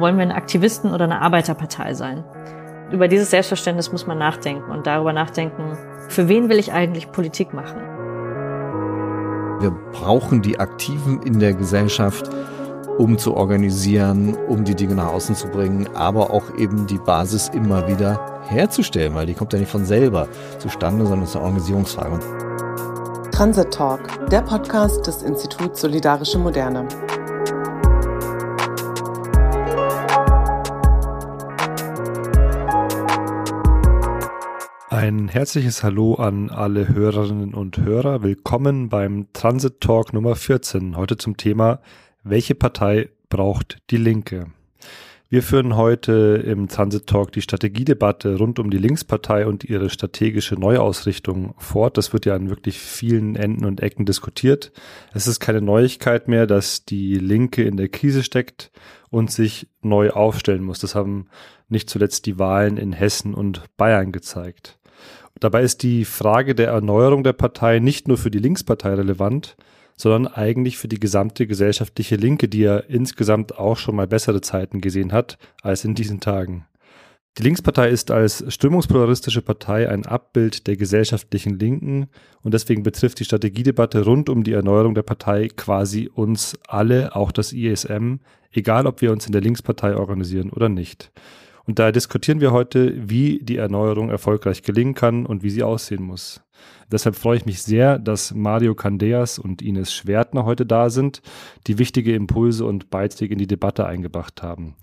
wollen wir eine Aktivisten- oder eine Arbeiterpartei sein? Über dieses Selbstverständnis muss man nachdenken und darüber nachdenken, für wen will ich eigentlich Politik machen? Wir brauchen die Aktiven in der Gesellschaft, um zu organisieren, um die Dinge nach außen zu bringen, aber auch eben die Basis immer wieder herzustellen, weil die kommt ja nicht von selber zustande, sondern es ist eine Organisierungsfrage. Transit Talk, der Podcast des Instituts Solidarische Moderne. Ein herzliches Hallo an alle Hörerinnen und Hörer. Willkommen beim Transit Talk Nummer 14. Heute zum Thema, welche Partei braucht die Linke? Wir führen heute im Transit Talk die Strategiedebatte rund um die Linkspartei und ihre strategische Neuausrichtung fort. Das wird ja an wirklich vielen Enden und Ecken diskutiert. Es ist keine Neuigkeit mehr, dass die Linke in der Krise steckt und sich neu aufstellen muss. Das haben nicht zuletzt die Wahlen in Hessen und Bayern gezeigt. Dabei ist die Frage der Erneuerung der Partei nicht nur für die Linkspartei relevant, sondern eigentlich für die gesamte gesellschaftliche Linke, die ja insgesamt auch schon mal bessere Zeiten gesehen hat als in diesen Tagen. Die Linkspartei ist als strömungspluralistische Partei ein Abbild der gesellschaftlichen Linken und deswegen betrifft die Strategiedebatte rund um die Erneuerung der Partei quasi uns alle, auch das ISM, egal ob wir uns in der Linkspartei organisieren oder nicht. Und daher diskutieren wir heute, wie die Erneuerung erfolgreich gelingen kann und wie sie aussehen muss. Deshalb freue ich mich sehr, dass Mario Candeas und Ines Schwertner heute da sind, die wichtige Impulse und Beiträge in die Debatte eingebracht haben.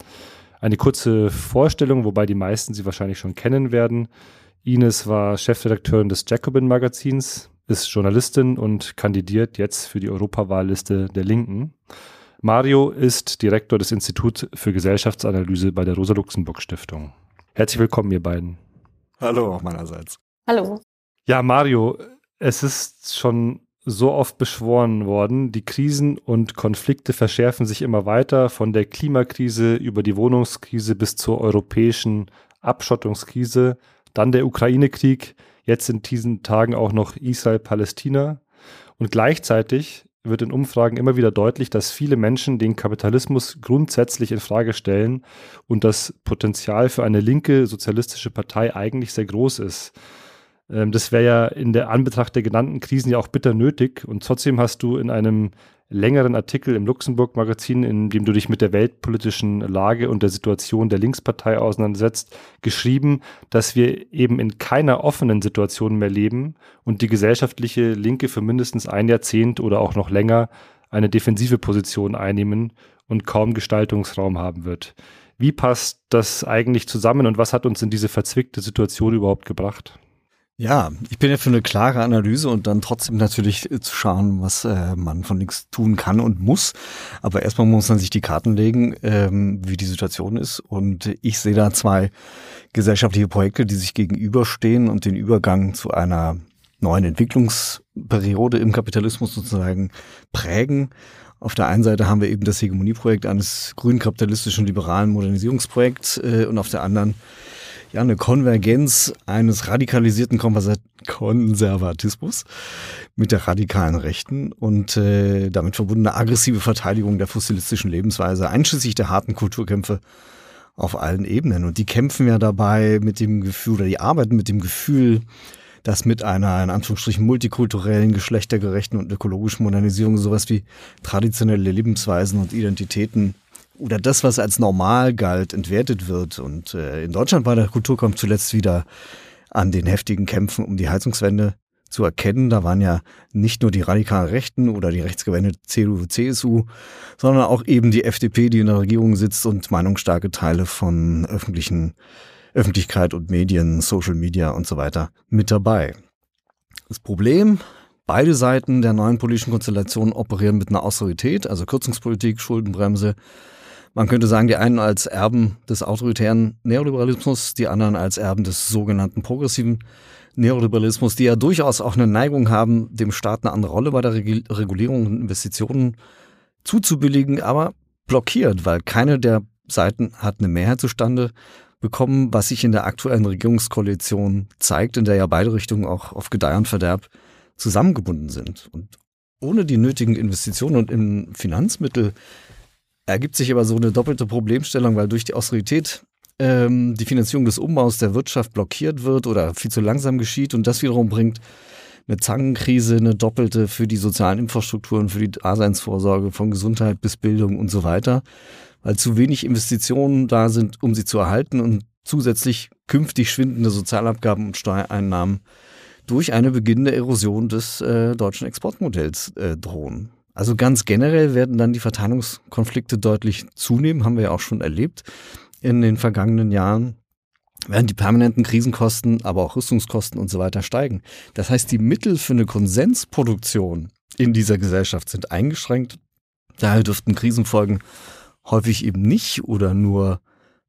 Eine kurze Vorstellung, wobei die meisten sie wahrscheinlich schon kennen werden. Ines war Chefredakteurin des Jacobin Magazins, ist Journalistin und kandidiert jetzt für die Europawahlliste der Linken. Mario ist Direktor des Instituts für Gesellschaftsanalyse bei der Rosa-Luxemburg-Stiftung. Herzlich willkommen, ihr beiden. Hallo auch meinerseits. Hallo. Ja, Mario, es ist schon so oft beschworen worden, die Krisen und Konflikte verschärfen sich immer weiter, von der Klimakrise über die Wohnungskrise bis zur europäischen Abschottungskrise, dann der Ukraine-Krieg, jetzt in diesen Tagen auch noch Israel-Palästina. Und gleichzeitig wird in Umfragen immer wieder deutlich, dass viele Menschen den Kapitalismus grundsätzlich in Frage stellen und das Potenzial für eine linke sozialistische Partei eigentlich sehr groß ist. Ähm, das wäre ja in der Anbetracht der genannten Krisen ja auch bitter nötig. Und trotzdem hast du in einem längeren Artikel im Luxemburg-Magazin, in dem du dich mit der weltpolitischen Lage und der Situation der Linkspartei auseinandersetzt, geschrieben, dass wir eben in keiner offenen Situation mehr leben und die gesellschaftliche Linke für mindestens ein Jahrzehnt oder auch noch länger eine defensive Position einnehmen und kaum Gestaltungsraum haben wird. Wie passt das eigentlich zusammen und was hat uns in diese verzwickte Situation überhaupt gebracht? Ja, ich bin ja für eine klare Analyse und dann trotzdem natürlich äh, zu schauen, was äh, man von links tun kann und muss. Aber erstmal muss man sich die Karten legen, ähm, wie die Situation ist. Und ich sehe da zwei gesellschaftliche Projekte, die sich gegenüberstehen und den Übergang zu einer neuen Entwicklungsperiode im Kapitalismus sozusagen prägen. Auf der einen Seite haben wir eben das Hegemonieprojekt eines grün kapitalistischen liberalen Modernisierungsprojekts äh, und auf der anderen ja, eine Konvergenz eines radikalisierten Konservatismus mit der radikalen Rechten und äh, damit verbundene aggressive Verteidigung der fossilistischen Lebensweise, einschließlich der harten Kulturkämpfe auf allen Ebenen. Und die kämpfen ja dabei mit dem Gefühl, oder die arbeiten mit dem Gefühl, dass mit einer in Anführungsstrichen multikulturellen, geschlechtergerechten und ökologischen Modernisierung sowas wie traditionelle Lebensweisen und Identitäten oder das, was als normal galt, entwertet wird. Und äh, in Deutschland war der Kulturkampf zuletzt wieder an den heftigen Kämpfen um die Heizungswende zu erkennen. Da waren ja nicht nur die radikalen Rechten oder die rechtsgewendete CDU, CSU, sondern auch eben die FDP, die in der Regierung sitzt und meinungsstarke Teile von öffentlichen Öffentlichkeit und Medien, Social Media und so weiter mit dabei. Das Problem, beide Seiten der neuen politischen Konstellation operieren mit einer Austerität, also Kürzungspolitik, Schuldenbremse, man könnte sagen, die einen als Erben des autoritären Neoliberalismus, die anderen als Erben des sogenannten progressiven Neoliberalismus, die ja durchaus auch eine Neigung haben, dem Staat eine andere Rolle bei der Regulierung und Investitionen zuzubilligen, aber blockiert, weil keine der Seiten hat eine Mehrheit zustande bekommen, was sich in der aktuellen Regierungskoalition zeigt, in der ja beide Richtungen auch auf Gedeih und Verderb zusammengebunden sind. Und ohne die nötigen Investitionen und Finanzmittel ergibt sich aber so eine doppelte Problemstellung, weil durch die Austerität ähm, die Finanzierung des Umbaus der Wirtschaft blockiert wird oder viel zu langsam geschieht und das wiederum bringt eine Zangenkrise, eine doppelte für die sozialen Infrastrukturen, für die Daseinsvorsorge von Gesundheit bis Bildung und so weiter, weil zu wenig Investitionen da sind, um sie zu erhalten und zusätzlich künftig schwindende Sozialabgaben und Steuereinnahmen durch eine beginnende Erosion des äh, deutschen Exportmodells äh, drohen. Also ganz generell werden dann die Verteilungskonflikte deutlich zunehmen, haben wir ja auch schon erlebt in den vergangenen Jahren werden die permanenten Krisenkosten, aber auch Rüstungskosten und so weiter steigen. Das heißt, die Mittel für eine Konsensproduktion in dieser Gesellschaft sind eingeschränkt. Daher dürften Krisenfolgen häufig eben nicht oder nur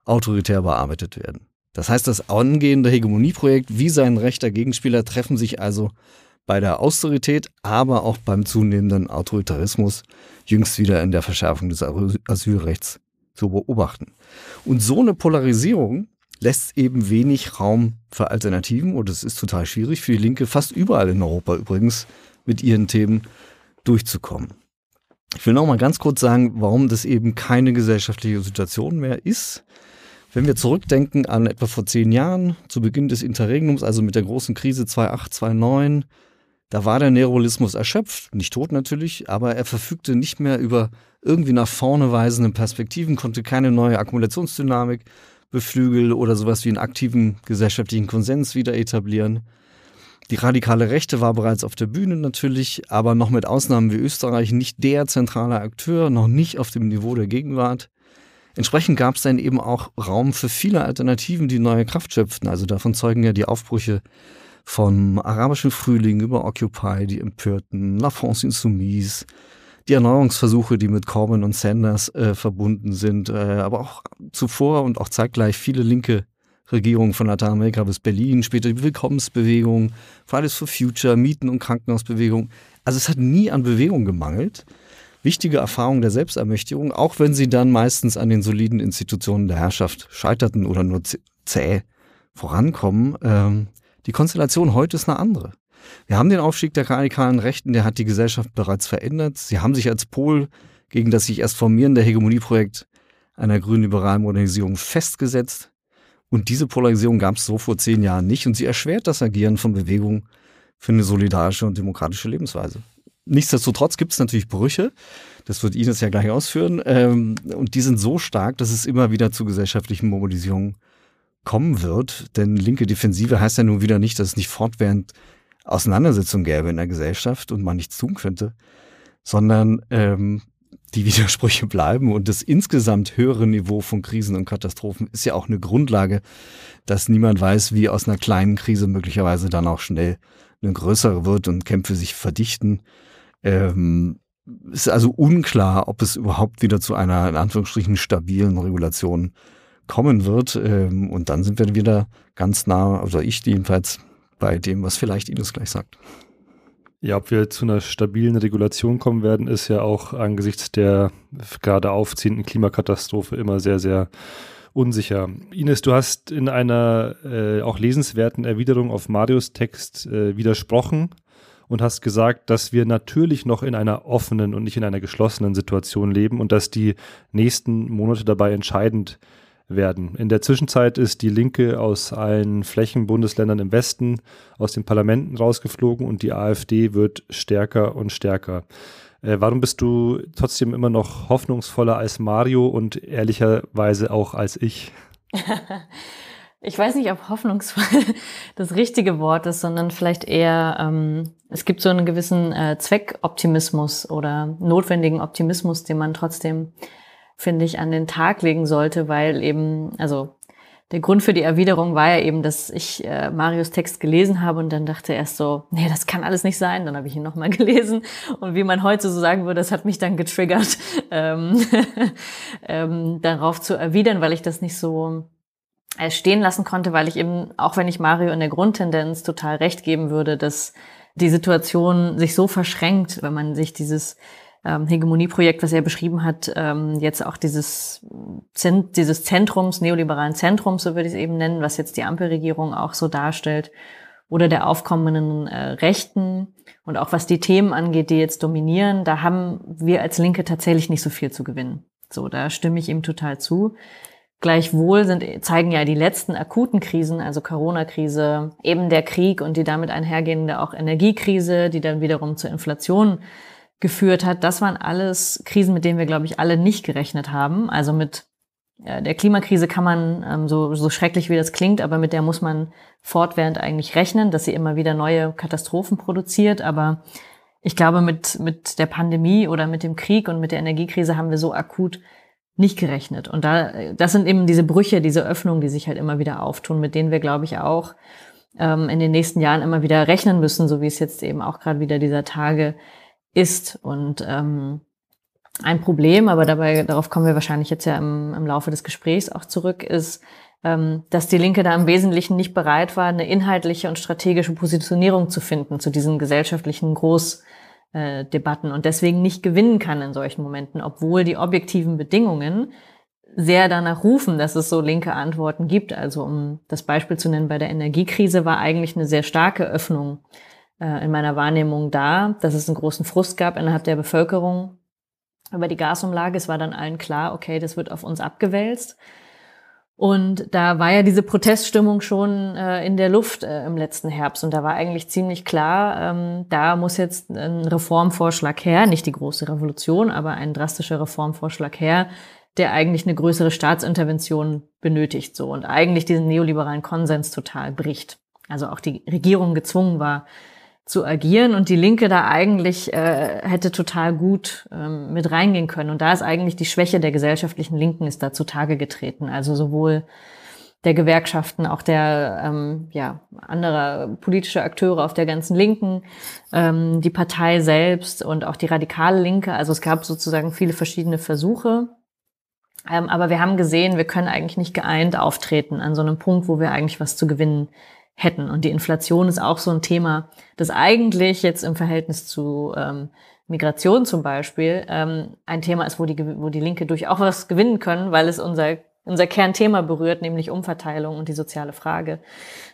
autoritär bearbeitet werden. Das heißt, das angehende Hegemonieprojekt wie sein rechter Gegenspieler treffen sich also bei der Austerität, aber auch beim zunehmenden Autoritarismus, jüngst wieder in der Verschärfung des Asylrechts zu beobachten. Und so eine Polarisierung lässt eben wenig Raum für Alternativen und es ist total schwierig für die Linke, fast überall in Europa übrigens, mit ihren Themen durchzukommen. Ich will noch mal ganz kurz sagen, warum das eben keine gesellschaftliche Situation mehr ist. Wenn wir zurückdenken an etwa vor zehn Jahren, zu Beginn des Interregnums, also mit der großen Krise 2008, 2009, da war der Neoliberalismus erschöpft, nicht tot natürlich, aber er verfügte nicht mehr über irgendwie nach vorne weisende Perspektiven, konnte keine neue Akkumulationsdynamik beflügeln oder sowas wie einen aktiven gesellschaftlichen Konsens wieder etablieren. Die radikale Rechte war bereits auf der Bühne natürlich, aber noch mit Ausnahmen wie Österreich nicht der zentrale Akteur, noch nicht auf dem Niveau der Gegenwart. Entsprechend gab es dann eben auch Raum für viele Alternativen, die neue Kraft schöpften. Also davon zeugen ja die Aufbrüche vom arabischen Frühling über Occupy, die Empörten, La France Insoumise, die Erneuerungsversuche, die mit Corbyn und Sanders äh, verbunden sind, äh, aber auch zuvor und auch zeitgleich viele linke Regierungen von Lateinamerika bis Berlin, später die Willkommensbewegung, Fridays for Future, Mieten- und Krankenhausbewegung. Also es hat nie an Bewegung gemangelt. Wichtige Erfahrungen der Selbstermächtigung, auch wenn sie dann meistens an den soliden Institutionen der Herrschaft scheiterten oder nur zäh vorankommen. Ähm, die Konstellation heute ist eine andere. Wir haben den Aufstieg der radikalen Rechten, der hat die Gesellschaft bereits verändert. Sie haben sich als Pol gegen das sich erst formierende Hegemonieprojekt einer grün-liberalen Modernisierung festgesetzt. Und diese Polarisierung gab es so vor zehn Jahren nicht und sie erschwert das Agieren von Bewegungen für eine solidarische und demokratische Lebensweise. Nichtsdestotrotz gibt es natürlich Brüche, das wird Ines ja gleich ausführen, ähm, und die sind so stark, dass es immer wieder zu gesellschaftlichen Mobilisierungen kommen wird. Denn linke Defensive heißt ja nun wieder nicht, dass es nicht fortwährend Auseinandersetzung gäbe in der Gesellschaft und man nichts tun könnte, sondern ähm, die Widersprüche bleiben und das insgesamt höhere Niveau von Krisen und Katastrophen ist ja auch eine Grundlage, dass niemand weiß, wie aus einer kleinen Krise möglicherweise dann auch schnell eine größere wird und Kämpfe sich verdichten. Ähm, ist also unklar, ob es überhaupt wieder zu einer in Anführungsstrichen stabilen Regulation kommen wird. Ähm, und dann sind wir wieder ganz nah, also ich jedenfalls bei dem, was vielleicht Ines gleich sagt. Ja, ob wir zu einer stabilen Regulation kommen werden, ist ja auch angesichts der gerade aufziehenden Klimakatastrophe immer sehr, sehr unsicher. Ines, du hast in einer äh, auch lesenswerten Erwiderung auf Marius Text äh, widersprochen und hast gesagt, dass wir natürlich noch in einer offenen und nicht in einer geschlossenen Situation leben und dass die nächsten Monate dabei entscheidend sind werden. In der Zwischenzeit ist die Linke aus allen Flächenbundesländern im Westen aus den Parlamenten rausgeflogen und die AfD wird stärker und stärker. Äh, warum bist du trotzdem immer noch hoffnungsvoller als Mario und ehrlicherweise auch als ich? Ich weiß nicht, ob hoffnungsvoll das richtige Wort ist, sondern vielleicht eher, ähm, es gibt so einen gewissen äh, Zweckoptimismus oder notwendigen Optimismus, den man trotzdem finde ich, an den Tag legen sollte, weil eben, also der Grund für die Erwiderung war ja eben, dass ich äh, Marius Text gelesen habe und dann dachte erst so, nee, das kann alles nicht sein. Dann habe ich ihn nochmal gelesen und wie man heute so sagen würde, das hat mich dann getriggert, ähm, ähm, darauf zu erwidern, weil ich das nicht so äh, stehen lassen konnte, weil ich eben, auch wenn ich Mario in der Grundtendenz total recht geben würde, dass die Situation sich so verschränkt, wenn man sich dieses ähm, Hegemonieprojekt, was er beschrieben hat, ähm, jetzt auch dieses, Zent dieses Zentrums, neoliberalen Zentrums, so würde ich es eben nennen, was jetzt die Ampelregierung auch so darstellt, oder der aufkommenden äh, Rechten und auch was die Themen angeht, die jetzt dominieren, da haben wir als Linke tatsächlich nicht so viel zu gewinnen. So, da stimme ich ihm total zu. Gleichwohl sind, zeigen ja die letzten akuten Krisen, also Corona-Krise, eben der Krieg und die damit einhergehende auch Energiekrise, die dann wiederum zur Inflation geführt hat. Das waren alles Krisen, mit denen wir, glaube ich, alle nicht gerechnet haben. Also mit der Klimakrise kann man, ähm, so, so schrecklich wie das klingt, aber mit der muss man fortwährend eigentlich rechnen, dass sie immer wieder neue Katastrophen produziert. Aber ich glaube, mit, mit der Pandemie oder mit dem Krieg und mit der Energiekrise haben wir so akut nicht gerechnet. Und da, das sind eben diese Brüche, diese Öffnungen, die sich halt immer wieder auftun, mit denen wir, glaube ich, auch ähm, in den nächsten Jahren immer wieder rechnen müssen, so wie es jetzt eben auch gerade wieder dieser Tage ist. Und ähm, ein Problem, aber dabei, darauf kommen wir wahrscheinlich jetzt ja im, im Laufe des Gesprächs auch zurück, ist, ähm, dass die Linke da im Wesentlichen nicht bereit war, eine inhaltliche und strategische Positionierung zu finden zu diesen gesellschaftlichen Großdebatten und deswegen nicht gewinnen kann in solchen Momenten, obwohl die objektiven Bedingungen sehr danach rufen, dass es so linke Antworten gibt. Also um das Beispiel zu nennen, bei der Energiekrise war eigentlich eine sehr starke Öffnung äh, in meiner Wahrnehmung da, dass es einen großen Frust gab innerhalb der Bevölkerung über die Gasumlage. Es war dann allen klar, okay, das wird auf uns abgewälzt. Und da war ja diese Proteststimmung schon äh, in der Luft äh, im letzten Herbst. Und da war eigentlich ziemlich klar, ähm, da muss jetzt ein Reformvorschlag her, nicht die große Revolution, aber ein drastischer Reformvorschlag her, der eigentlich eine größere Staatsintervention benötigt so und eigentlich diesen neoliberalen Konsens total bricht. Also auch die Regierung gezwungen war, zu agieren und die Linke da eigentlich äh, hätte total gut ähm, mit reingehen können. Und da ist eigentlich die Schwäche der gesellschaftlichen Linken ist da zutage getreten. Also sowohl der Gewerkschaften, auch der ähm, ja, anderer politische Akteure auf der ganzen Linken, ähm, die Partei selbst und auch die radikale Linke. Also es gab sozusagen viele verschiedene Versuche. Ähm, aber wir haben gesehen, wir können eigentlich nicht geeint auftreten an so einem Punkt, wo wir eigentlich was zu gewinnen hätten. Und die Inflation ist auch so ein Thema, das eigentlich jetzt im Verhältnis zu ähm, Migration zum Beispiel ähm, ein Thema ist, wo die, wo die Linke durchaus was gewinnen können, weil es unser, unser Kernthema berührt, nämlich Umverteilung und die soziale Frage.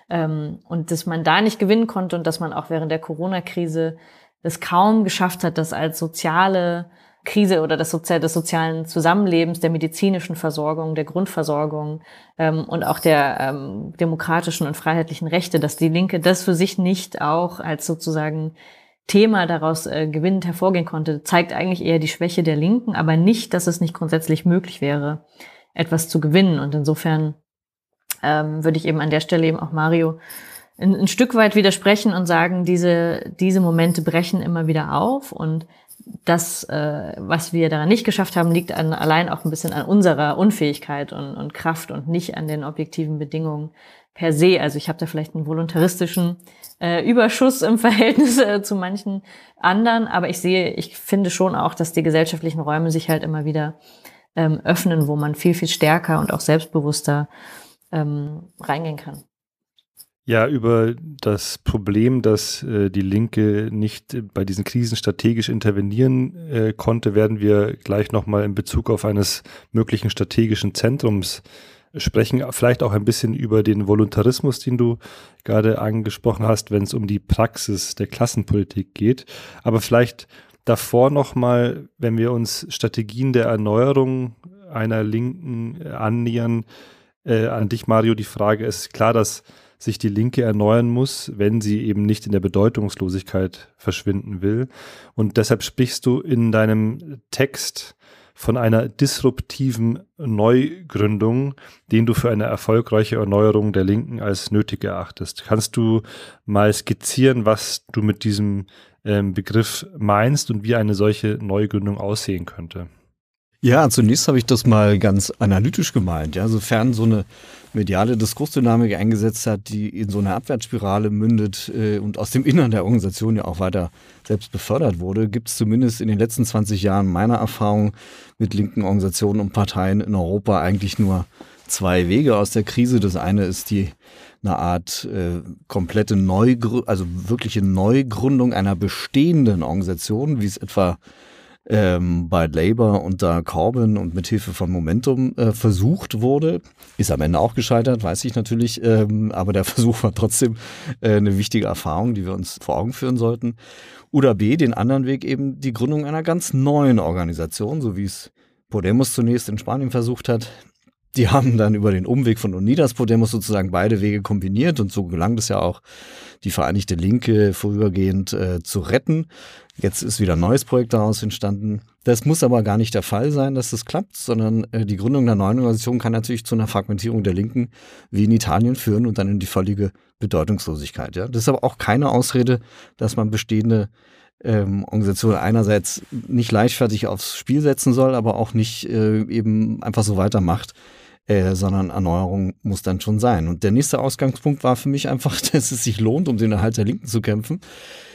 Ähm, und dass man da nicht gewinnen konnte und dass man auch während der Corona-Krise es kaum geschafft hat, das als soziale Krise oder des, Sozi des sozialen Zusammenlebens, der medizinischen Versorgung, der Grundversorgung ähm, und auch der ähm, demokratischen und freiheitlichen Rechte, dass die Linke das für sich nicht auch als sozusagen Thema daraus äh, gewinnend hervorgehen konnte, zeigt eigentlich eher die Schwäche der Linken, aber nicht, dass es nicht grundsätzlich möglich wäre, etwas zu gewinnen. Und insofern ähm, würde ich eben an der Stelle eben auch Mario ein, ein Stück weit widersprechen und sagen, diese, diese Momente brechen immer wieder auf und das, äh, was wir daran nicht geschafft haben, liegt an, allein auch ein bisschen an unserer Unfähigkeit und, und Kraft und nicht an den objektiven Bedingungen per se. Also ich habe da vielleicht einen voluntaristischen äh, Überschuss im Verhältnis äh, zu manchen anderen, aber ich sehe, ich finde schon auch, dass die gesellschaftlichen Räume sich halt immer wieder ähm, öffnen, wo man viel, viel stärker und auch selbstbewusster ähm, reingehen kann. Ja, über das Problem, dass äh, die Linke nicht bei diesen Krisen strategisch intervenieren äh, konnte, werden wir gleich nochmal in Bezug auf eines möglichen strategischen Zentrums sprechen. Vielleicht auch ein bisschen über den Voluntarismus, den du gerade angesprochen hast, wenn es um die Praxis der Klassenpolitik geht. Aber vielleicht davor nochmal, wenn wir uns Strategien der Erneuerung einer Linken annähern, äh, an dich, Mario, die Frage ist klar, dass sich die Linke erneuern muss, wenn sie eben nicht in der Bedeutungslosigkeit verschwinden will. Und deshalb sprichst du in deinem Text von einer disruptiven Neugründung, den du für eine erfolgreiche Erneuerung der Linken als nötig erachtest. Kannst du mal skizzieren, was du mit diesem ähm, Begriff meinst und wie eine solche Neugründung aussehen könnte? Ja, zunächst habe ich das mal ganz analytisch gemeint. Ja, sofern so eine mediale Diskursdynamik eingesetzt hat, die in so eine Abwärtsspirale mündet äh, und aus dem Innern der Organisation ja auch weiter selbst befördert wurde, gibt es zumindest in den letzten 20 Jahren meiner Erfahrung mit linken Organisationen und Parteien in Europa eigentlich nur zwei Wege aus der Krise. Das eine ist die eine Art äh, komplette Neugründung, also wirkliche Neugründung einer bestehenden Organisation, wie es etwa ähm, bei Labour unter Corbyn und mit Hilfe von Momentum äh, versucht wurde. Ist am Ende auch gescheitert, weiß ich natürlich, ähm, aber der Versuch war trotzdem äh, eine wichtige Erfahrung, die wir uns vor Augen führen sollten. Oder B, den anderen Weg eben die Gründung einer ganz neuen Organisation, so wie es Podemos zunächst in Spanien versucht hat. Die haben dann über den Umweg von Unidas Podemos sozusagen beide Wege kombiniert und so gelang es ja auch, die Vereinigte Linke vorübergehend äh, zu retten. Jetzt ist wieder ein neues Projekt daraus entstanden. Das muss aber gar nicht der Fall sein, dass das klappt, sondern äh, die Gründung der neuen Organisation kann natürlich zu einer Fragmentierung der Linken wie in Italien führen und dann in die völlige Bedeutungslosigkeit. Ja? Das ist aber auch keine Ausrede, dass man bestehende ähm, Organisation einerseits nicht leichtfertig aufs Spiel setzen soll, aber auch nicht äh, eben einfach so weitermacht, äh, sondern Erneuerung muss dann schon sein. Und der nächste Ausgangspunkt war für mich einfach, dass es sich lohnt, um den Erhalt der Linken zu kämpfen.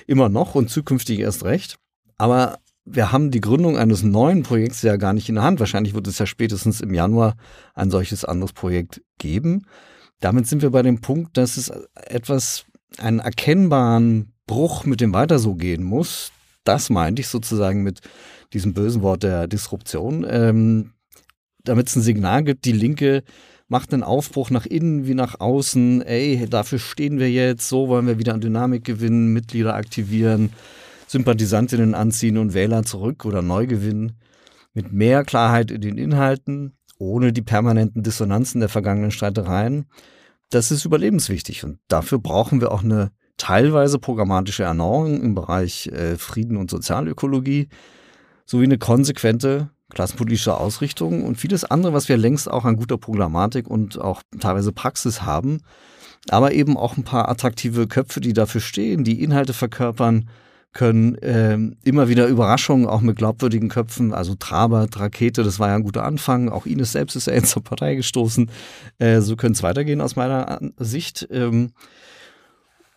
Immer noch und zukünftig erst recht. Aber wir haben die Gründung eines neuen Projekts ja gar nicht in der Hand. Wahrscheinlich wird es ja spätestens im Januar ein solches anderes Projekt geben. Damit sind wir bei dem Punkt, dass es etwas, einen erkennbaren Bruch mit dem Weiter so gehen muss. Das meinte ich sozusagen mit diesem bösen Wort der Disruption. Ähm, damit es ein Signal gibt, die Linke macht einen Aufbruch nach innen wie nach außen. Ey, dafür stehen wir jetzt, so wollen wir wieder an Dynamik gewinnen, Mitglieder aktivieren, Sympathisantinnen anziehen und Wähler zurück oder neu gewinnen. Mit mehr Klarheit in den Inhalten, ohne die permanenten Dissonanzen der vergangenen Streitereien. Das ist überlebenswichtig und dafür brauchen wir auch eine teilweise programmatische Erneuerung im Bereich äh, Frieden und Sozialökologie sowie eine konsequente klassenpolitische Ausrichtung und vieles andere, was wir längst auch an guter Programmatik und auch teilweise Praxis haben, aber eben auch ein paar attraktive Köpfe, die dafür stehen, die Inhalte verkörpern können, äh, immer wieder Überraschungen auch mit glaubwürdigen Köpfen, also Trabert, Rakete, das war ja ein guter Anfang, auch Ines selbst ist ja jetzt zur Partei gestoßen, äh, so könnte es weitergehen aus meiner Sicht. Ähm,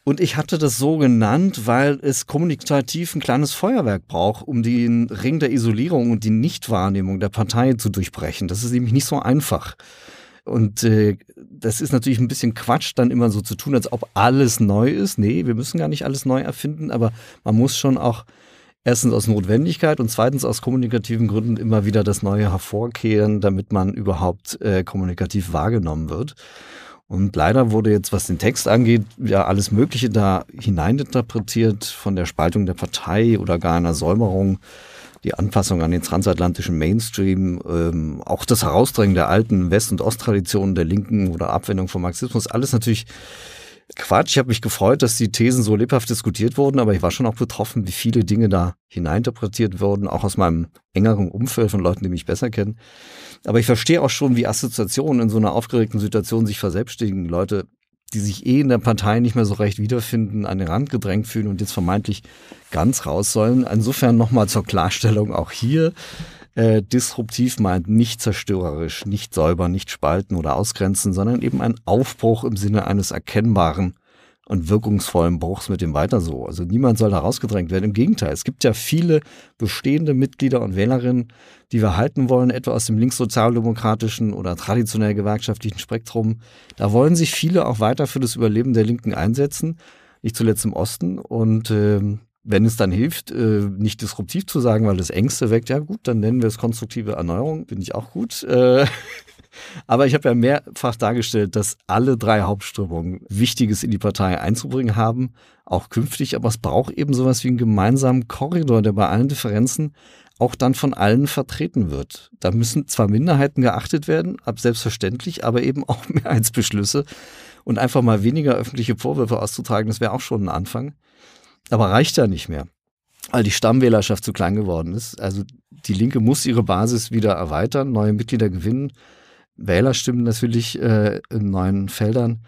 und ich hatte das so genannt, weil es kommunikativ ein kleines Feuerwerk braucht, um den Ring der Isolierung und die Nichtwahrnehmung der Partei zu durchbrechen. Das ist nämlich nicht so einfach. Und äh, das ist natürlich ein bisschen Quatsch, dann immer so zu tun, als ob alles neu ist. Nee, wir müssen gar nicht alles neu erfinden, aber man muss schon auch erstens aus Notwendigkeit und zweitens aus kommunikativen Gründen immer wieder das Neue hervorkehren, damit man überhaupt äh, kommunikativ wahrgenommen wird. Und leider wurde jetzt, was den Text angeht, ja alles Mögliche da hineininterpretiert, von der Spaltung der Partei oder gar einer Säumerung, die Anpassung an den transatlantischen Mainstream, ähm, auch das Herausdrängen der alten West- und Osttraditionen der Linken oder Abwendung vom Marxismus, alles natürlich Quatsch. Ich habe mich gefreut, dass die Thesen so lebhaft diskutiert wurden, aber ich war schon auch betroffen, wie viele Dinge da hineininterpretiert wurden, auch aus meinem engeren Umfeld von Leuten, die mich besser kennen. Aber ich verstehe auch schon, wie Assoziationen in so einer aufgeregten Situation sich verselbstständigen. Leute, die sich eh in der Partei nicht mehr so recht wiederfinden, an den Rand gedrängt fühlen und jetzt vermeintlich ganz raus sollen. Insofern nochmal zur Klarstellung auch hier. Äh, disruptiv meint nicht zerstörerisch, nicht säuber, nicht spalten oder ausgrenzen, sondern eben ein Aufbruch im Sinne eines erkennbaren und wirkungsvollen Bruchs mit dem Weiter so. Also niemand soll da rausgedrängt werden. Im Gegenteil, es gibt ja viele bestehende Mitglieder und Wählerinnen, die wir halten wollen, etwa aus dem linkssozialdemokratischen oder traditionell gewerkschaftlichen Spektrum. Da wollen sich viele auch weiter für das Überleben der Linken einsetzen, nicht zuletzt im Osten. Und ähm, wenn es dann hilft, äh, nicht disruptiv zu sagen, weil das Ängste weckt, ja gut, dann nennen wir es konstruktive Erneuerung, finde ich auch gut. Äh, aber ich habe ja mehrfach dargestellt, dass alle drei Hauptströmungen Wichtiges in die Partei einzubringen haben, auch künftig. Aber es braucht eben sowas wie einen gemeinsamen Korridor, der bei allen Differenzen auch dann von allen vertreten wird. Da müssen zwar Minderheiten geachtet werden, ab selbstverständlich, aber eben auch Mehrheitsbeschlüsse und einfach mal weniger öffentliche Vorwürfe auszutragen, das wäre auch schon ein Anfang. Aber reicht ja nicht mehr, weil die Stammwählerschaft zu klein geworden ist. Also die Linke muss ihre Basis wieder erweitern, neue Mitglieder gewinnen, Wählerstimmen natürlich äh, in neuen Feldern.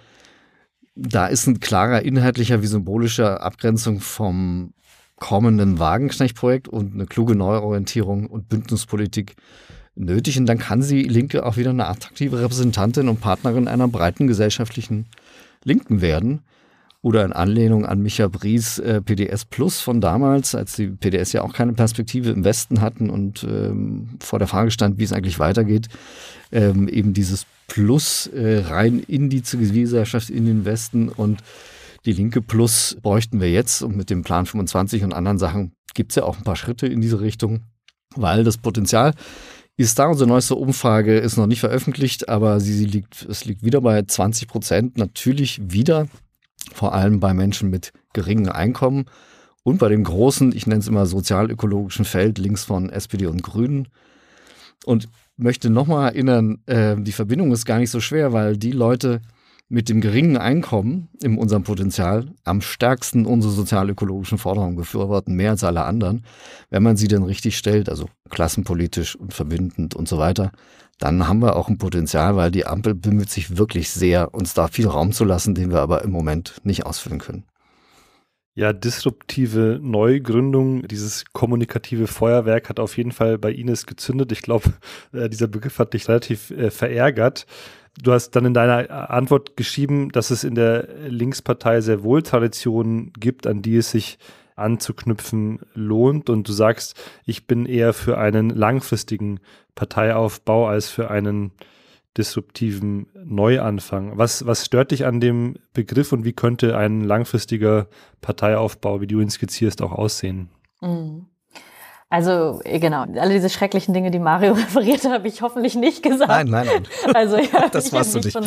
Da ist ein klarer inhaltlicher wie symbolischer Abgrenzung vom kommenden Wagenknecht-Projekt und eine kluge Neuorientierung und Bündnispolitik nötig. Und dann kann sie Linke auch wieder eine attraktive Repräsentantin und Partnerin einer breiten gesellschaftlichen Linken werden oder in Anlehnung an Micha Bries äh, PDS Plus von damals, als die PDS ja auch keine Perspektive im Westen hatten und ähm, vor der Frage stand, wie es eigentlich weitergeht, ähm, eben dieses Plus äh, rein in die Zivilgesellschaft in den Westen und die linke Plus bräuchten wir jetzt und mit dem Plan 25 und anderen Sachen gibt es ja auch ein paar Schritte in diese Richtung, weil das Potenzial ist da. Unsere neueste Umfrage ist noch nicht veröffentlicht, aber sie, sie liegt, es liegt wieder bei 20 Prozent. Natürlich wieder vor allem bei Menschen mit geringem Einkommen und bei dem großen, ich nenne es immer sozialökologischen Feld links von SPD und Grünen. Und möchte nochmal erinnern, äh, die Verbindung ist gar nicht so schwer, weil die Leute mit dem geringen Einkommen in unserem Potenzial am stärksten unsere sozial-ökologischen Forderungen befürworten, mehr als alle anderen. Wenn man sie dann richtig stellt, also klassenpolitisch und verbindend und so weiter, dann haben wir auch ein Potenzial, weil die Ampel bemüht sich wirklich sehr, uns da viel Raum zu lassen, den wir aber im Moment nicht ausfüllen können. Ja, disruptive Neugründung, dieses kommunikative Feuerwerk hat auf jeden Fall bei Ines gezündet. Ich glaube, äh, dieser Begriff hat dich relativ äh, verärgert. Du hast dann in deiner Antwort geschrieben, dass es in der Linkspartei sehr wohl Traditionen gibt, an die es sich anzuknüpfen lohnt. Und du sagst, ich bin eher für einen langfristigen Parteiaufbau als für einen disruptiven Neuanfang. Was, was stört dich an dem Begriff und wie könnte ein langfristiger Parteiaufbau, wie du ihn skizzierst, auch aussehen? Mhm. Also äh, genau, alle diese schrecklichen Dinge, die Mario referiert habe ich hoffentlich nicht gesagt. Nein, nein, nein. Also ja, das warst du nicht. Schon,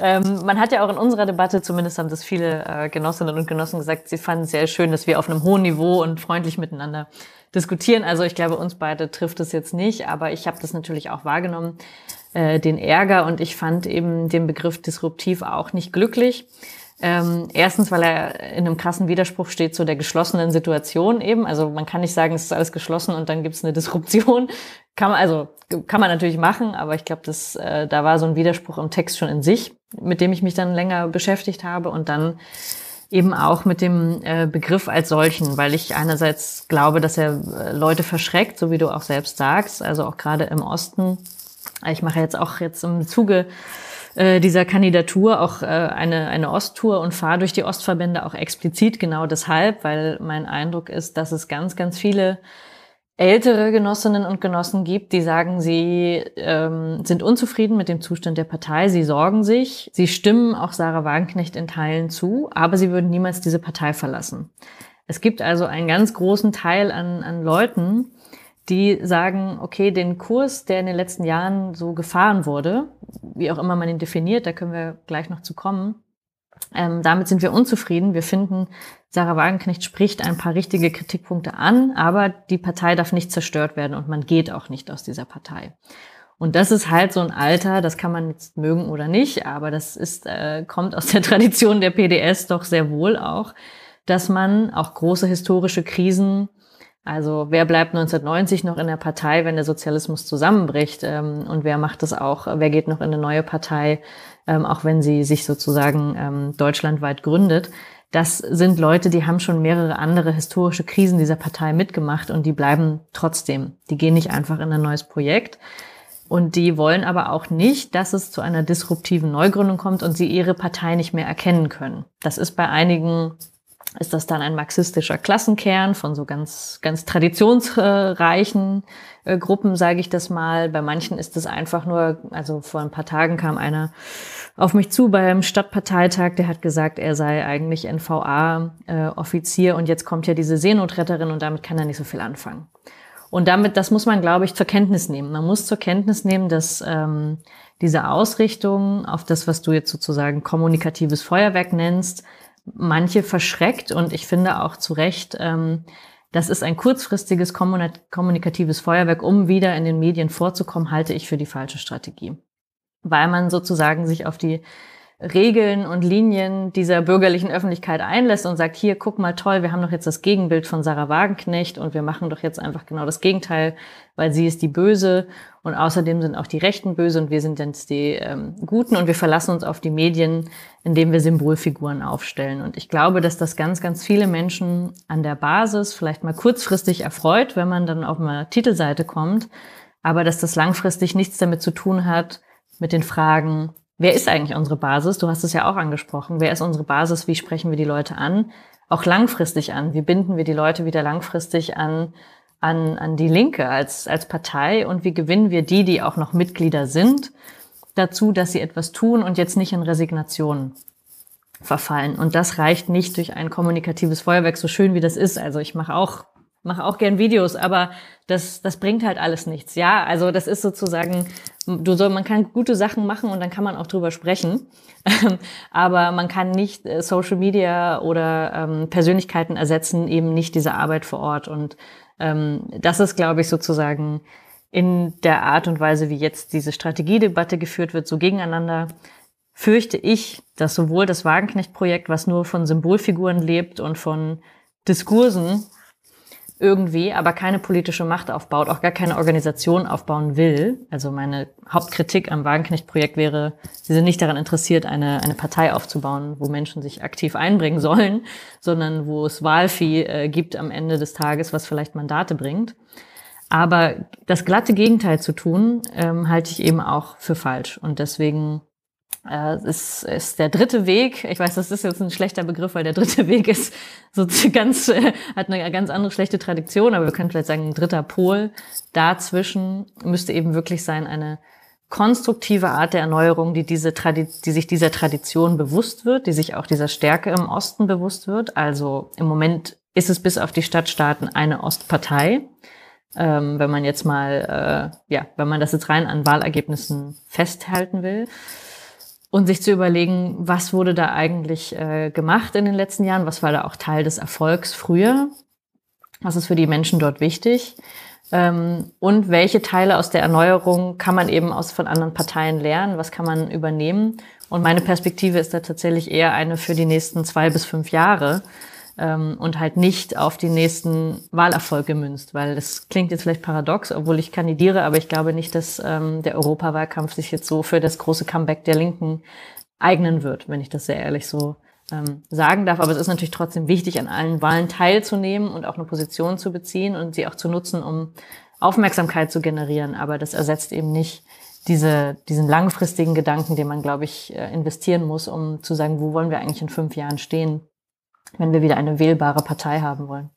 ähm, man hat ja auch in unserer Debatte, zumindest haben das viele äh, Genossinnen und Genossen gesagt, sie fanden es sehr schön, dass wir auf einem hohen Niveau und freundlich miteinander diskutieren. Also ich glaube, uns beide trifft es jetzt nicht, aber ich habe das natürlich auch wahrgenommen, äh, den Ärger und ich fand eben den Begriff disruptiv auch nicht glücklich. Ähm, erstens, weil er in einem krassen Widerspruch steht zu der geschlossenen Situation eben. Also man kann nicht sagen, es ist alles geschlossen und dann gibt es eine Disruption. Kann man, also kann man natürlich machen, aber ich glaube, dass äh, da war so ein Widerspruch im Text schon in sich, mit dem ich mich dann länger beschäftigt habe und dann eben auch mit dem äh, Begriff als solchen, weil ich einerseits glaube, dass er äh, Leute verschreckt, so wie du auch selbst sagst, also auch gerade im Osten. Ich mache jetzt auch jetzt im Zuge äh, dieser Kandidatur auch äh, eine, eine Osttour und fahre durch die Ostverbände auch explizit genau deshalb, weil mein Eindruck ist, dass es ganz, ganz viele ältere Genossinnen und Genossen gibt, die sagen, sie ähm, sind unzufrieden mit dem Zustand der Partei, sie sorgen sich, sie stimmen auch Sarah Wagenknecht in Teilen zu, aber sie würden niemals diese Partei verlassen. Es gibt also einen ganz großen Teil an, an Leuten, die sagen, okay, den Kurs, der in den letzten Jahren so gefahren wurde, wie auch immer man ihn definiert, da können wir gleich noch zu kommen, ähm, damit sind wir unzufrieden. Wir finden, Sarah Wagenknecht spricht ein paar richtige Kritikpunkte an, aber die Partei darf nicht zerstört werden und man geht auch nicht aus dieser Partei. Und das ist halt so ein Alter, das kann man jetzt mögen oder nicht, aber das ist, äh, kommt aus der Tradition der PDS doch sehr wohl auch, dass man auch große historische Krisen also wer bleibt 1990 noch in der Partei, wenn der Sozialismus zusammenbricht? Ähm, und wer macht das auch? Wer geht noch in eine neue Partei, ähm, auch wenn sie sich sozusagen ähm, deutschlandweit gründet? Das sind Leute, die haben schon mehrere andere historische Krisen dieser Partei mitgemacht und die bleiben trotzdem. Die gehen nicht einfach in ein neues Projekt. Und die wollen aber auch nicht, dass es zu einer disruptiven Neugründung kommt und sie ihre Partei nicht mehr erkennen können. Das ist bei einigen ist das dann ein marxistischer Klassenkern von so ganz, ganz traditionsreichen äh, Gruppen, sage ich das mal. Bei manchen ist es einfach nur, also vor ein paar Tagen kam einer auf mich zu beim Stadtparteitag, der hat gesagt, er sei eigentlich NVA-Offizier äh, und jetzt kommt ja diese Seenotretterin und damit kann er nicht so viel anfangen. Und damit, das muss man, glaube ich, zur Kenntnis nehmen. Man muss zur Kenntnis nehmen, dass ähm, diese Ausrichtung auf das, was du jetzt sozusagen kommunikatives Feuerwerk nennst, manche verschreckt und ich finde auch zu Recht, ähm, das ist ein kurzfristiges kommunikatives Feuerwerk, um wieder in den Medien vorzukommen, halte ich für die falsche Strategie. Weil man sozusagen sich auf die Regeln und Linien dieser bürgerlichen Öffentlichkeit einlässt und sagt, hier, guck mal toll, wir haben doch jetzt das Gegenbild von Sarah Wagenknecht und wir machen doch jetzt einfach genau das Gegenteil, weil sie ist die Böse und außerdem sind auch die Rechten böse und wir sind jetzt die ähm, Guten und wir verlassen uns auf die Medien, indem wir Symbolfiguren aufstellen. Und ich glaube, dass das ganz, ganz viele Menschen an der Basis vielleicht mal kurzfristig erfreut, wenn man dann auf eine Titelseite kommt, aber dass das langfristig nichts damit zu tun hat, mit den Fragen, wer ist eigentlich unsere Basis? Du hast es ja auch angesprochen. Wer ist unsere Basis? Wie sprechen wir die Leute an? Auch langfristig an. Wie binden wir die Leute wieder langfristig an, an, an die Linke als, als Partei? Und wie gewinnen wir die, die auch noch Mitglieder sind, dazu, dass sie etwas tun und jetzt nicht in Resignation verfallen? Und das reicht nicht durch ein kommunikatives Feuerwerk, so schön wie das ist. Also ich mache auch mache auch gern Videos, aber das, das bringt halt alles nichts. Ja, also das ist sozusagen, du soll, man kann gute Sachen machen und dann kann man auch drüber sprechen. aber man kann nicht äh, Social Media oder ähm, Persönlichkeiten ersetzen, eben nicht diese Arbeit vor Ort. Und ähm, das ist, glaube ich, sozusagen in der Art und Weise, wie jetzt diese Strategiedebatte geführt wird, so gegeneinander, fürchte ich, dass sowohl das Wagenknecht-Projekt, was nur von Symbolfiguren lebt und von Diskursen irgendwie, aber keine politische Macht aufbaut, auch gar keine Organisation aufbauen will. Also meine Hauptkritik am Wagenknecht-Projekt wäre, sie sind nicht daran interessiert, eine, eine Partei aufzubauen, wo Menschen sich aktiv einbringen sollen, sondern wo es Wahlvieh äh, gibt am Ende des Tages, was vielleicht Mandate bringt. Aber das glatte Gegenteil zu tun, ähm, halte ich eben auch für falsch. Und deswegen äh, ist, ist der dritte Weg, ich weiß, das ist jetzt ein schlechter Begriff, weil der dritte Weg ist so ganz, äh, hat eine ganz andere schlechte Tradition, aber wir können vielleicht sagen, ein dritter Pol dazwischen müsste eben wirklich sein, eine konstruktive Art der Erneuerung, die diese Tradi die sich dieser Tradition bewusst wird, die sich auch dieser Stärke im Osten bewusst wird. Also im Moment ist es bis auf die Stadtstaaten eine Ostpartei. Ähm, wenn man jetzt mal, äh, ja, wenn man das jetzt rein an Wahlergebnissen festhalten will und sich zu überlegen, was wurde da eigentlich äh, gemacht in den letzten Jahren, was war da auch Teil des Erfolgs früher, was ist für die Menschen dort wichtig? Ähm, und welche Teile aus der Erneuerung kann man eben aus von anderen Parteien lernen, was kann man übernehmen. Und meine Perspektive ist da tatsächlich eher eine für die nächsten zwei bis fünf Jahre ähm, und halt nicht auf die nächsten Wahlerfolge gemünzt, weil das klingt jetzt vielleicht paradox, obwohl ich kandidiere, aber ich glaube nicht, dass ähm, der Europawahlkampf sich jetzt so für das große Comeback der Linken eignen wird, wenn ich das sehr ehrlich so ähm, sagen darf. Aber es ist natürlich trotzdem wichtig, an allen Wahlen teilzunehmen und auch eine Position zu beziehen und sie auch zu nutzen, um Aufmerksamkeit zu generieren. Aber das ersetzt eben nicht diese, diesen langfristigen Gedanken, den man, glaube ich, äh, investieren muss, um zu sagen, wo wollen wir eigentlich in fünf Jahren stehen wenn wir wieder eine wählbare Partei haben wollen.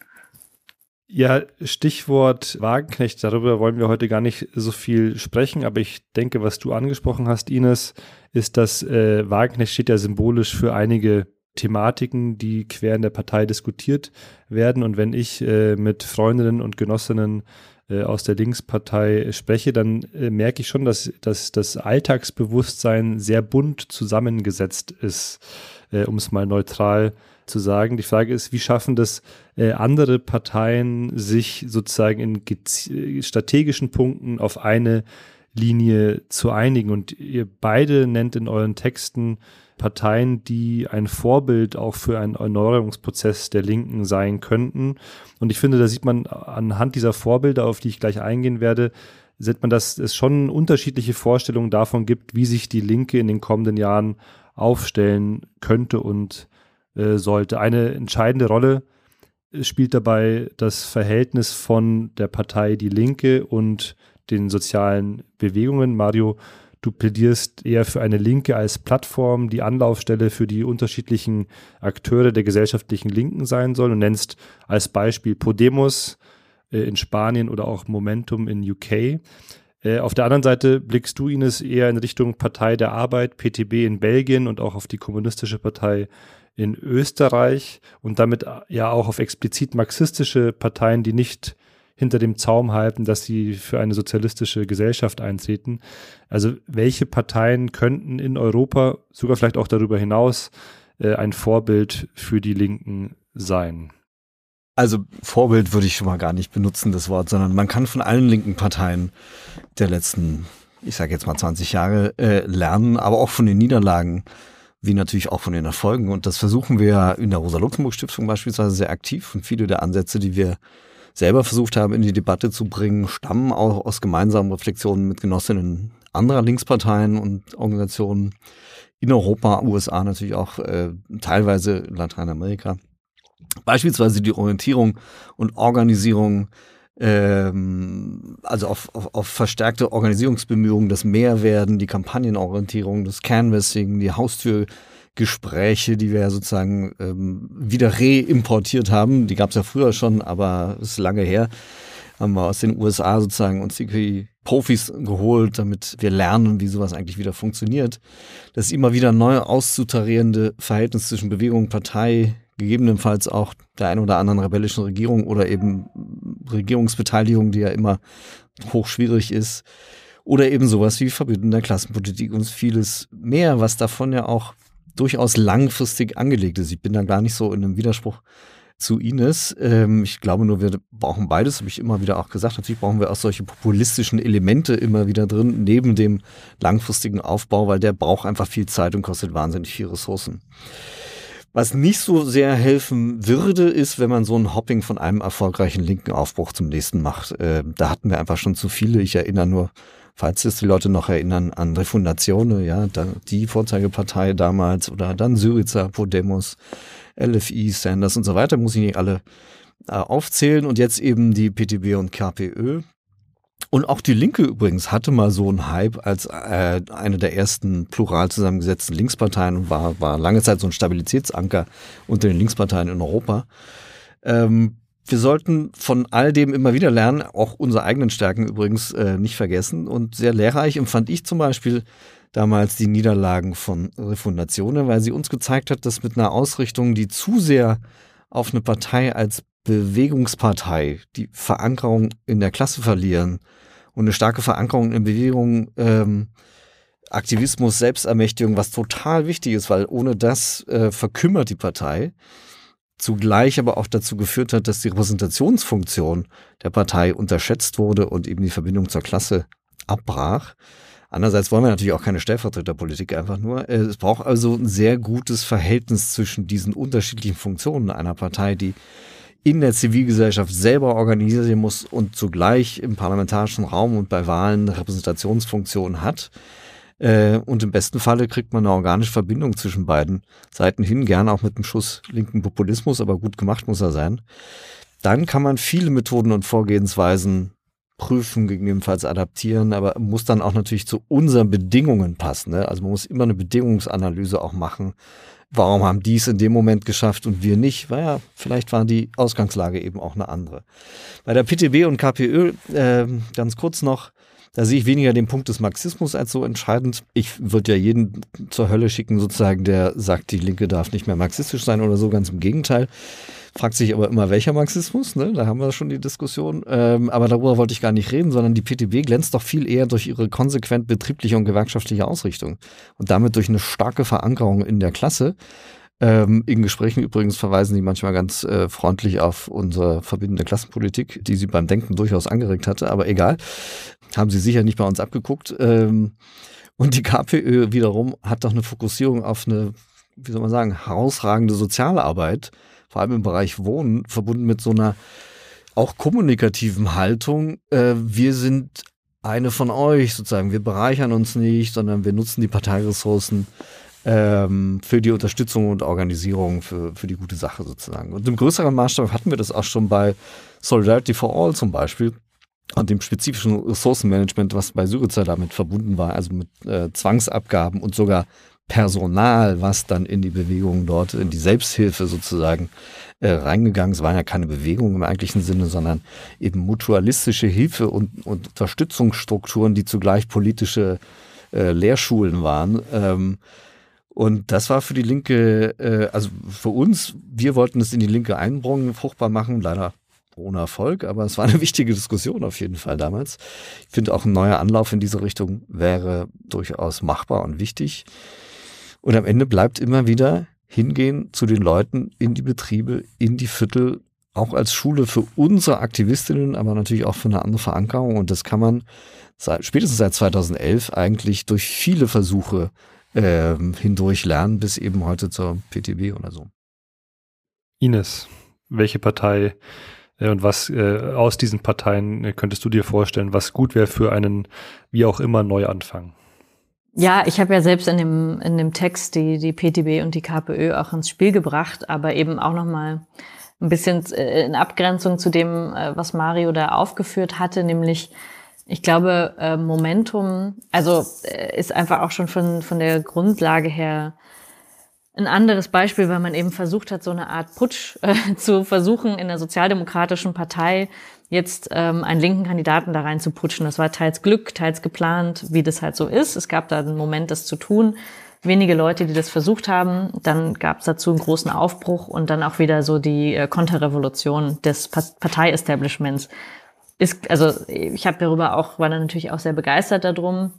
Ja, Stichwort Wagenknecht, darüber wollen wir heute gar nicht so viel sprechen, aber ich denke, was du angesprochen hast, Ines, ist, dass äh, Wagenknecht steht ja symbolisch für einige Thematiken, die quer in der Partei diskutiert werden. Und wenn ich äh, mit Freundinnen und Genossinnen äh, aus der Linkspartei spreche, dann äh, merke ich schon, dass, dass das Alltagsbewusstsein sehr bunt zusammengesetzt ist, äh, um es mal neutral zu zu sagen. Die Frage ist, wie schaffen das äh, andere Parteien, sich sozusagen in strategischen Punkten auf eine Linie zu einigen? Und ihr beide nennt in euren Texten Parteien, die ein Vorbild auch für einen Erneuerungsprozess der Linken sein könnten. Und ich finde, da sieht man anhand dieser Vorbilder, auf die ich gleich eingehen werde, sieht man, dass es schon unterschiedliche Vorstellungen davon gibt, wie sich die Linke in den kommenden Jahren aufstellen könnte und äh, sollte. Eine entscheidende Rolle spielt dabei das Verhältnis von der Partei Die Linke und den sozialen Bewegungen. Mario, du plädierst eher für eine Linke als Plattform, die Anlaufstelle für die unterschiedlichen Akteure der gesellschaftlichen Linken sein soll und nennst als Beispiel Podemos äh, in Spanien oder auch Momentum in UK. Äh, auf der anderen Seite blickst du, Ines, eher in Richtung Partei der Arbeit, PTB in Belgien und auch auf die Kommunistische Partei in Österreich und damit ja auch auf explizit marxistische Parteien, die nicht hinter dem Zaum halten, dass sie für eine sozialistische Gesellschaft eintreten. Also welche Parteien könnten in Europa, sogar vielleicht auch darüber hinaus, äh, ein Vorbild für die Linken sein? Also Vorbild würde ich schon mal gar nicht benutzen, das Wort, sondern man kann von allen linken Parteien der letzten, ich sage jetzt mal 20 Jahre äh, lernen, aber auch von den Niederlagen wie natürlich auch von den Erfolgen. Und das versuchen wir in der Rosa-Luxemburg-Stiftung beispielsweise sehr aktiv. Und viele der Ansätze, die wir selber versucht haben, in die Debatte zu bringen, stammen auch aus gemeinsamen Reflexionen mit Genossinnen anderer Linksparteien und Organisationen in Europa, USA natürlich auch, äh, teilweise Lateinamerika. Beispielsweise die Orientierung und Organisierung ähm, also auf, auf, auf verstärkte Organisierungsbemühungen, das Mehrwerden, die Kampagnenorientierung, das Canvassing, die Haustürgespräche, die wir ja sozusagen ähm, wieder reimportiert haben. Die gab es ja früher schon, aber ist lange her. Haben wir aus den USA sozusagen uns die Profis geholt, damit wir lernen, wie sowas eigentlich wieder funktioniert. Das immer wieder neu auszutarierende Verhältnis zwischen Bewegung, Partei, gegebenenfalls auch der ein oder anderen rebellischen Regierung oder eben Regierungsbeteiligung, die ja immer hochschwierig ist. Oder eben sowas wie Verbünden der Klassenpolitik und vieles mehr, was davon ja auch durchaus langfristig angelegt ist. Ich bin da gar nicht so in einem Widerspruch zu Ines. Ähm, ich glaube nur, wir brauchen beides, habe ich immer wieder auch gesagt. Natürlich brauchen wir auch solche populistischen Elemente immer wieder drin, neben dem langfristigen Aufbau, weil der braucht einfach viel Zeit und kostet wahnsinnig viel Ressourcen. Was nicht so sehr helfen würde, ist, wenn man so ein Hopping von einem erfolgreichen linken Aufbruch zum nächsten macht. Äh, da hatten wir einfach schon zu viele. Ich erinnere nur, falls es die Leute noch erinnern, an Refundatione, ja, die Vorzeigepartei damals oder dann Syriza, Podemos, LFI, Sanders und so weiter, muss ich nicht alle äh, aufzählen. Und jetzt eben die PTB und KPÖ. Und auch die Linke übrigens hatte mal so einen Hype als äh, eine der ersten plural zusammengesetzten Linksparteien und war, war lange Zeit so ein Stabilitätsanker unter den Linksparteien in Europa. Ähm, wir sollten von all dem immer wieder lernen, auch unsere eigenen Stärken übrigens äh, nicht vergessen. Und sehr lehrreich empfand ich zum Beispiel damals die Niederlagen von Refundatione, weil sie uns gezeigt hat, dass mit einer Ausrichtung, die zu sehr auf eine Partei als Bewegungspartei die Verankerung in der Klasse verlieren und eine starke Verankerung in Bewegung, ähm, Aktivismus, Selbstermächtigung, was total wichtig ist, weil ohne das äh, verkümmert die Partei. Zugleich aber auch dazu geführt hat, dass die Repräsentationsfunktion der Partei unterschätzt wurde und eben die Verbindung zur Klasse abbrach. Andererseits wollen wir natürlich auch keine Stellvertreterpolitik einfach nur. Äh, es braucht also ein sehr gutes Verhältnis zwischen diesen unterschiedlichen Funktionen einer Partei, die in der Zivilgesellschaft selber organisieren muss und zugleich im parlamentarischen Raum und bei Wahlen eine Repräsentationsfunktion hat. Äh, und im besten Falle kriegt man eine organische Verbindung zwischen beiden Seiten hin, gerne auch mit einem Schuss linken Populismus, aber gut gemacht muss er sein. Dann kann man viele Methoden und Vorgehensweisen prüfen, gegebenenfalls adaptieren, aber muss dann auch natürlich zu unseren Bedingungen passen. Ne? Also man muss immer eine Bedingungsanalyse auch machen. Warum haben die es in dem Moment geschafft und wir nicht? Weil ja, vielleicht war die Ausgangslage eben auch eine andere. Bei der PTB und KPÖ, äh, ganz kurz noch, da sehe ich weniger den Punkt des Marxismus als so entscheidend. Ich würde ja jeden zur Hölle schicken, sozusagen, der sagt, die Linke darf nicht mehr marxistisch sein oder so, ganz im Gegenteil. Fragt sich aber immer, welcher Marxismus, ne? Da haben wir schon die Diskussion. Ähm, aber darüber wollte ich gar nicht reden, sondern die PTB glänzt doch viel eher durch ihre konsequent betriebliche und gewerkschaftliche Ausrichtung und damit durch eine starke Verankerung in der Klasse. Ähm, in Gesprächen übrigens verweisen die manchmal ganz äh, freundlich auf unsere verbindende Klassenpolitik, die sie beim Denken durchaus angeregt hatte, aber egal. Haben sie sicher nicht bei uns abgeguckt. Ähm, und die KPÖ wiederum hat doch eine Fokussierung auf eine, wie soll man sagen, herausragende soziale Arbeit vor allem im Bereich Wohnen, verbunden mit so einer auch kommunikativen Haltung. Äh, wir sind eine von euch sozusagen. Wir bereichern uns nicht, sondern wir nutzen die Parteiressourcen ähm, für die Unterstützung und Organisierung, für, für die gute Sache sozusagen. Und im größeren Maßstab hatten wir das auch schon bei Solidarity for All zum Beispiel und dem spezifischen Ressourcenmanagement, was bei Syriza damit verbunden war, also mit äh, Zwangsabgaben und sogar Personal, was dann in die Bewegung dort, in die Selbsthilfe sozusagen äh, reingegangen ist, waren ja keine Bewegungen im eigentlichen Sinne, sondern eben mutualistische Hilfe und, und Unterstützungsstrukturen, die zugleich politische äh, Lehrschulen waren. Ähm, und das war für die Linke, äh, also für uns, wir wollten es in die Linke einbringen, fruchtbar machen, leider ohne Erfolg, aber es war eine wichtige Diskussion auf jeden Fall damals. Ich finde auch ein neuer Anlauf in diese Richtung wäre durchaus machbar und wichtig. Und am Ende bleibt immer wieder hingehen zu den Leuten in die Betriebe, in die Viertel, auch als Schule für unsere Aktivistinnen, aber natürlich auch für eine andere Verankerung. Und das kann man seit, spätestens seit 2011 eigentlich durch viele Versuche äh, hindurch lernen, bis eben heute zur PTB oder so. Ines, welche Partei äh, und was äh, aus diesen Parteien äh, könntest du dir vorstellen, was gut wäre für einen wie auch immer Neuanfang? Ja, ich habe ja selbst in dem, in dem Text die, die PTB und die KPÖ auch ins Spiel gebracht, aber eben auch nochmal ein bisschen äh, in Abgrenzung zu dem, äh, was Mario da aufgeführt hatte, nämlich ich glaube, äh, Momentum, also ist einfach auch schon von, von der Grundlage her ein anderes Beispiel, weil man eben versucht hat, so eine Art Putsch äh, zu versuchen in der sozialdemokratischen Partei jetzt ähm, einen linken Kandidaten da rein zu putschen. Das war teils Glück, teils geplant, wie das halt so ist. Es gab da einen Moment, das zu tun. Wenige Leute, die das versucht haben. Dann gab es dazu einen großen Aufbruch und dann auch wieder so die äh, Konterrevolution des Partei-Establishments. Ist, also ich habe darüber auch, war dann natürlich auch sehr begeistert darum.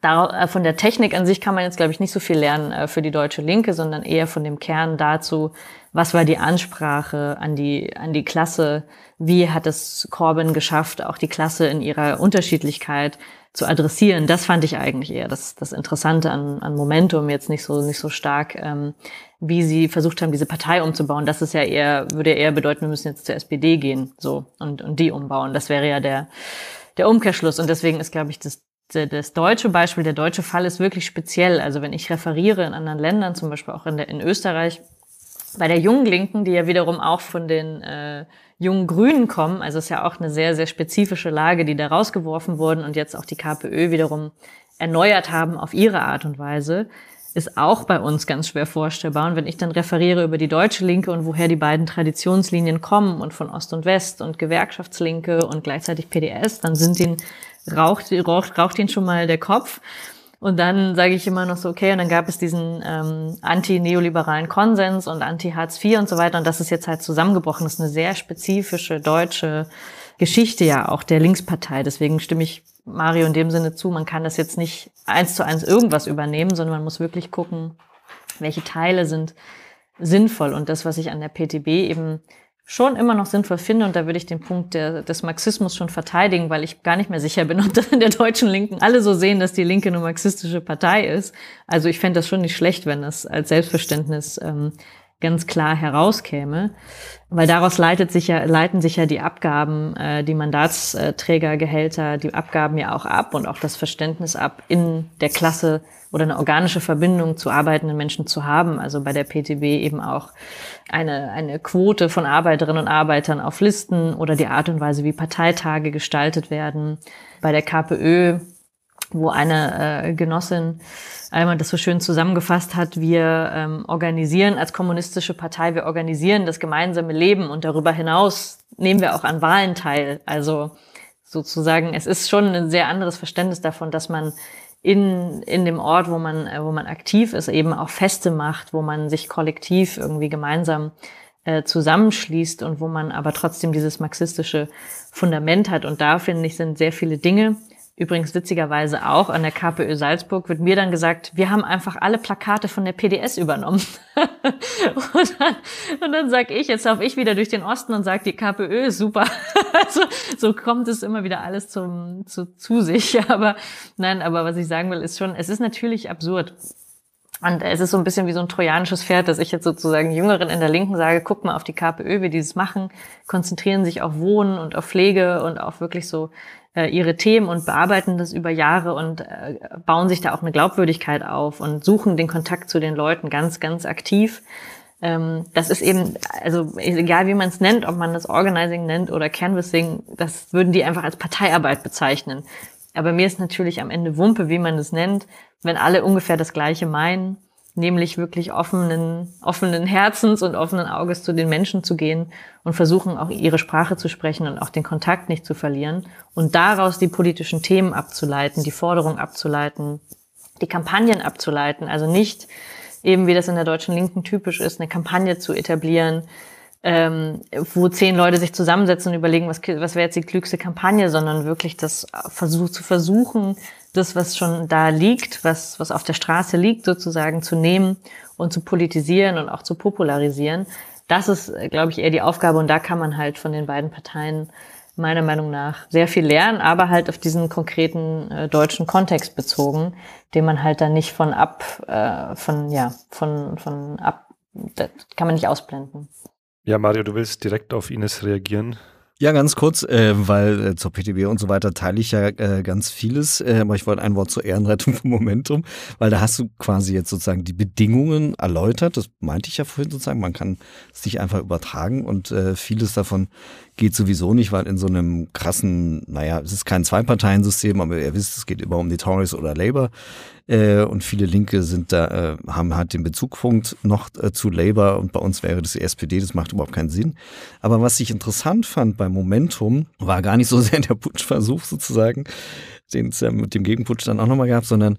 da, äh, von der Technik an sich kann man jetzt, glaube ich, nicht so viel lernen äh, für die deutsche Linke, sondern eher von dem Kern dazu, was war die Ansprache an die, an die Klasse, wie hat es Corbyn geschafft, auch die Klasse in ihrer Unterschiedlichkeit zu adressieren. Das fand ich eigentlich eher das, das Interessante an, an Momentum, jetzt nicht so, nicht so stark, ähm, wie sie versucht haben, diese Partei umzubauen. Das ist ja eher, würde eher bedeuten, wir müssen jetzt zur SPD gehen, so, und, und die umbauen. Das wäre ja der, der Umkehrschluss. Und deswegen ist, glaube ich, das, das deutsche Beispiel, der deutsche Fall ist wirklich speziell. Also wenn ich referiere in anderen Ländern, zum Beispiel auch in, der, in Österreich, bei der jungen Linken, die ja wiederum auch von den äh, jungen Grünen kommen, also ist ja auch eine sehr, sehr spezifische Lage, die da rausgeworfen wurden und jetzt auch die KPÖ wiederum erneuert haben auf ihre Art und Weise, ist auch bei uns ganz schwer vorstellbar. Und wenn ich dann referiere über die deutsche Linke und woher die beiden Traditionslinien kommen und von Ost und West und Gewerkschaftslinke und gleichzeitig PDS, dann sind ihnen, raucht, raucht, raucht ihnen schon mal der Kopf. Und dann sage ich immer noch so, okay, und dann gab es diesen ähm, anti-neoliberalen Konsens und anti-Hartz IV und so weiter. Und das ist jetzt halt zusammengebrochen. Das ist eine sehr spezifische deutsche Geschichte ja auch der Linkspartei. Deswegen stimme ich Mario in dem Sinne zu, man kann das jetzt nicht eins zu eins irgendwas übernehmen, sondern man muss wirklich gucken, welche Teile sind sinnvoll. Und das, was ich an der PTB eben schon immer noch sinnvoll finde. Und da würde ich den Punkt der, des Marxismus schon verteidigen, weil ich gar nicht mehr sicher bin, ob das in der deutschen Linken alle so sehen, dass die Linke eine marxistische Partei ist. Also ich fände das schon nicht schlecht, wenn das als Selbstverständnis ähm, ganz klar herauskäme, weil daraus leitet sich ja, leiten sich ja die Abgaben, äh, die Mandatsträgergehälter, die Abgaben ja auch ab und auch das Verständnis ab, in der Klasse oder eine organische Verbindung zu arbeitenden Menschen zu haben. Also bei der PTB eben auch eine, eine Quote von Arbeiterinnen und Arbeitern auf Listen oder die Art und Weise, wie Parteitage gestaltet werden. Bei der KPÖ, wo eine äh, Genossin einmal das so schön zusammengefasst hat, wir ähm, organisieren als kommunistische Partei, wir organisieren das gemeinsame Leben und darüber hinaus nehmen wir auch an Wahlen teil. Also sozusagen, es ist schon ein sehr anderes Verständnis davon, dass man in, in dem Ort, wo man, äh, wo man aktiv ist, eben auch Feste macht, wo man sich kollektiv irgendwie gemeinsam äh, zusammenschließt und wo man aber trotzdem dieses marxistische Fundament hat. Und da finde ich, sind sehr viele Dinge, Übrigens witzigerweise auch an der KPÖ Salzburg wird mir dann gesagt, wir haben einfach alle Plakate von der PDS übernommen. und dann, und dann sage ich, jetzt laufe ich wieder durch den Osten und sage, die KPÖ ist super. also, so kommt es immer wieder alles zum, zu, zu sich. Aber nein, aber was ich sagen will, ist schon, es ist natürlich absurd. Und es ist so ein bisschen wie so ein trojanisches Pferd, dass ich jetzt sozusagen Jüngeren in der Linken sage, guck mal auf die KPÖ, wie die das machen, konzentrieren sich auf Wohnen und auf Pflege und auf wirklich so äh, ihre Themen und bearbeiten das über Jahre und äh, bauen sich da auch eine Glaubwürdigkeit auf und suchen den Kontakt zu den Leuten ganz, ganz aktiv. Ähm, das ist eben, also egal wie man es nennt, ob man das Organizing nennt oder Canvassing, das würden die einfach als Parteiarbeit bezeichnen. Aber mir ist natürlich am Ende Wumpe, wie man es nennt, wenn alle ungefähr das Gleiche meinen nämlich wirklich offenen, offenen Herzens und offenen Auges zu den Menschen zu gehen und versuchen auch ihre Sprache zu sprechen und auch den Kontakt nicht zu verlieren und daraus die politischen Themen abzuleiten, die Forderung abzuleiten, die Kampagnen abzuleiten, also nicht eben wie das in der deutschen Linken typisch ist, eine Kampagne zu etablieren, ähm, wo zehn Leute sich zusammensetzen und überlegen, was, was wäre jetzt die klügste Kampagne, sondern wirklich das versuch, zu versuchen, das, was schon da liegt, was, was auf der Straße liegt, sozusagen zu nehmen und zu politisieren und auch zu popularisieren. Das ist, glaube ich, eher die Aufgabe und da kann man halt von den beiden Parteien meiner Meinung nach sehr viel lernen, aber halt auf diesen konkreten äh, deutschen Kontext bezogen, den man halt dann nicht von ab, äh, von, ja, von, von ab, das kann man nicht ausblenden. Ja, Mario, du willst direkt auf Ines reagieren. Ja, ganz kurz, äh, weil äh, zur PTB und so weiter teile ich ja äh, ganz vieles, äh, aber ich wollte ein Wort zur Ehrenrettung vom Momentum, weil da hast du quasi jetzt sozusagen die Bedingungen erläutert, das meinte ich ja vorhin sozusagen, man kann es nicht einfach übertragen und äh, vieles davon geht sowieso nicht, weil in so einem krassen, naja, es ist kein Zwei-Parteien-System, aber ihr wisst, es geht immer um die Tories oder Labour. Äh, und viele Linke sind da, äh, haben halt den Bezugpunkt noch äh, zu Labour und bei uns wäre das die SPD, das macht überhaupt keinen Sinn. Aber was ich interessant fand bei Momentum, war gar nicht so sehr der Putschversuch sozusagen, den es ja mit dem Gegenputsch dann auch nochmal gab, sondern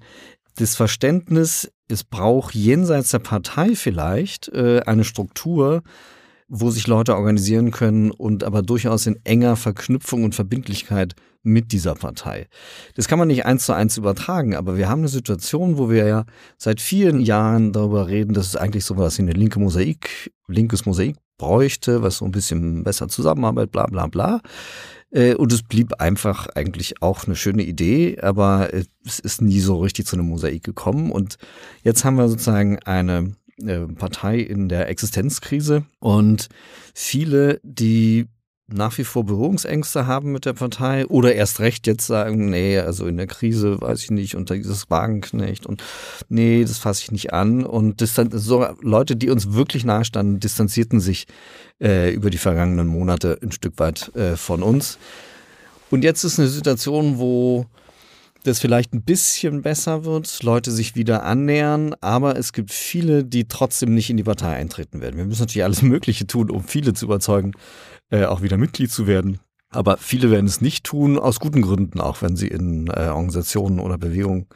das Verständnis, es braucht jenseits der Partei vielleicht äh, eine Struktur, wo sich Leute organisieren können und aber durchaus in enger Verknüpfung und Verbindlichkeit mit dieser Partei. Das kann man nicht eins zu eins übertragen, aber wir haben eine Situation, wo wir ja seit vielen Jahren darüber reden, dass es eigentlich sowas wie eine linke Mosaik, linkes Mosaik bräuchte, was so ein bisschen besser zusammenarbeitet, bla bla bla. Äh, und es blieb einfach eigentlich auch eine schöne Idee, aber es ist nie so richtig zu einem Mosaik gekommen. Und jetzt haben wir sozusagen eine äh, Partei in der Existenzkrise und viele, die nach wie vor Berührungsängste haben mit der Partei oder erst recht jetzt sagen, nee, also in der Krise weiß ich nicht unter dieses Wagenknecht und nee, das fasse ich nicht an und so Leute, die uns wirklich nahestanden, distanzierten sich äh, über die vergangenen Monate ein Stück weit äh, von uns. Und jetzt ist eine Situation, wo das vielleicht ein bisschen besser wird, Leute sich wieder annähern, aber es gibt viele, die trotzdem nicht in die Partei eintreten werden. Wir müssen natürlich alles Mögliche tun, um viele zu überzeugen, äh, auch wieder Mitglied zu werden. Aber viele werden es nicht tun, aus guten Gründen, auch wenn sie in äh, Organisationen oder Bewegungen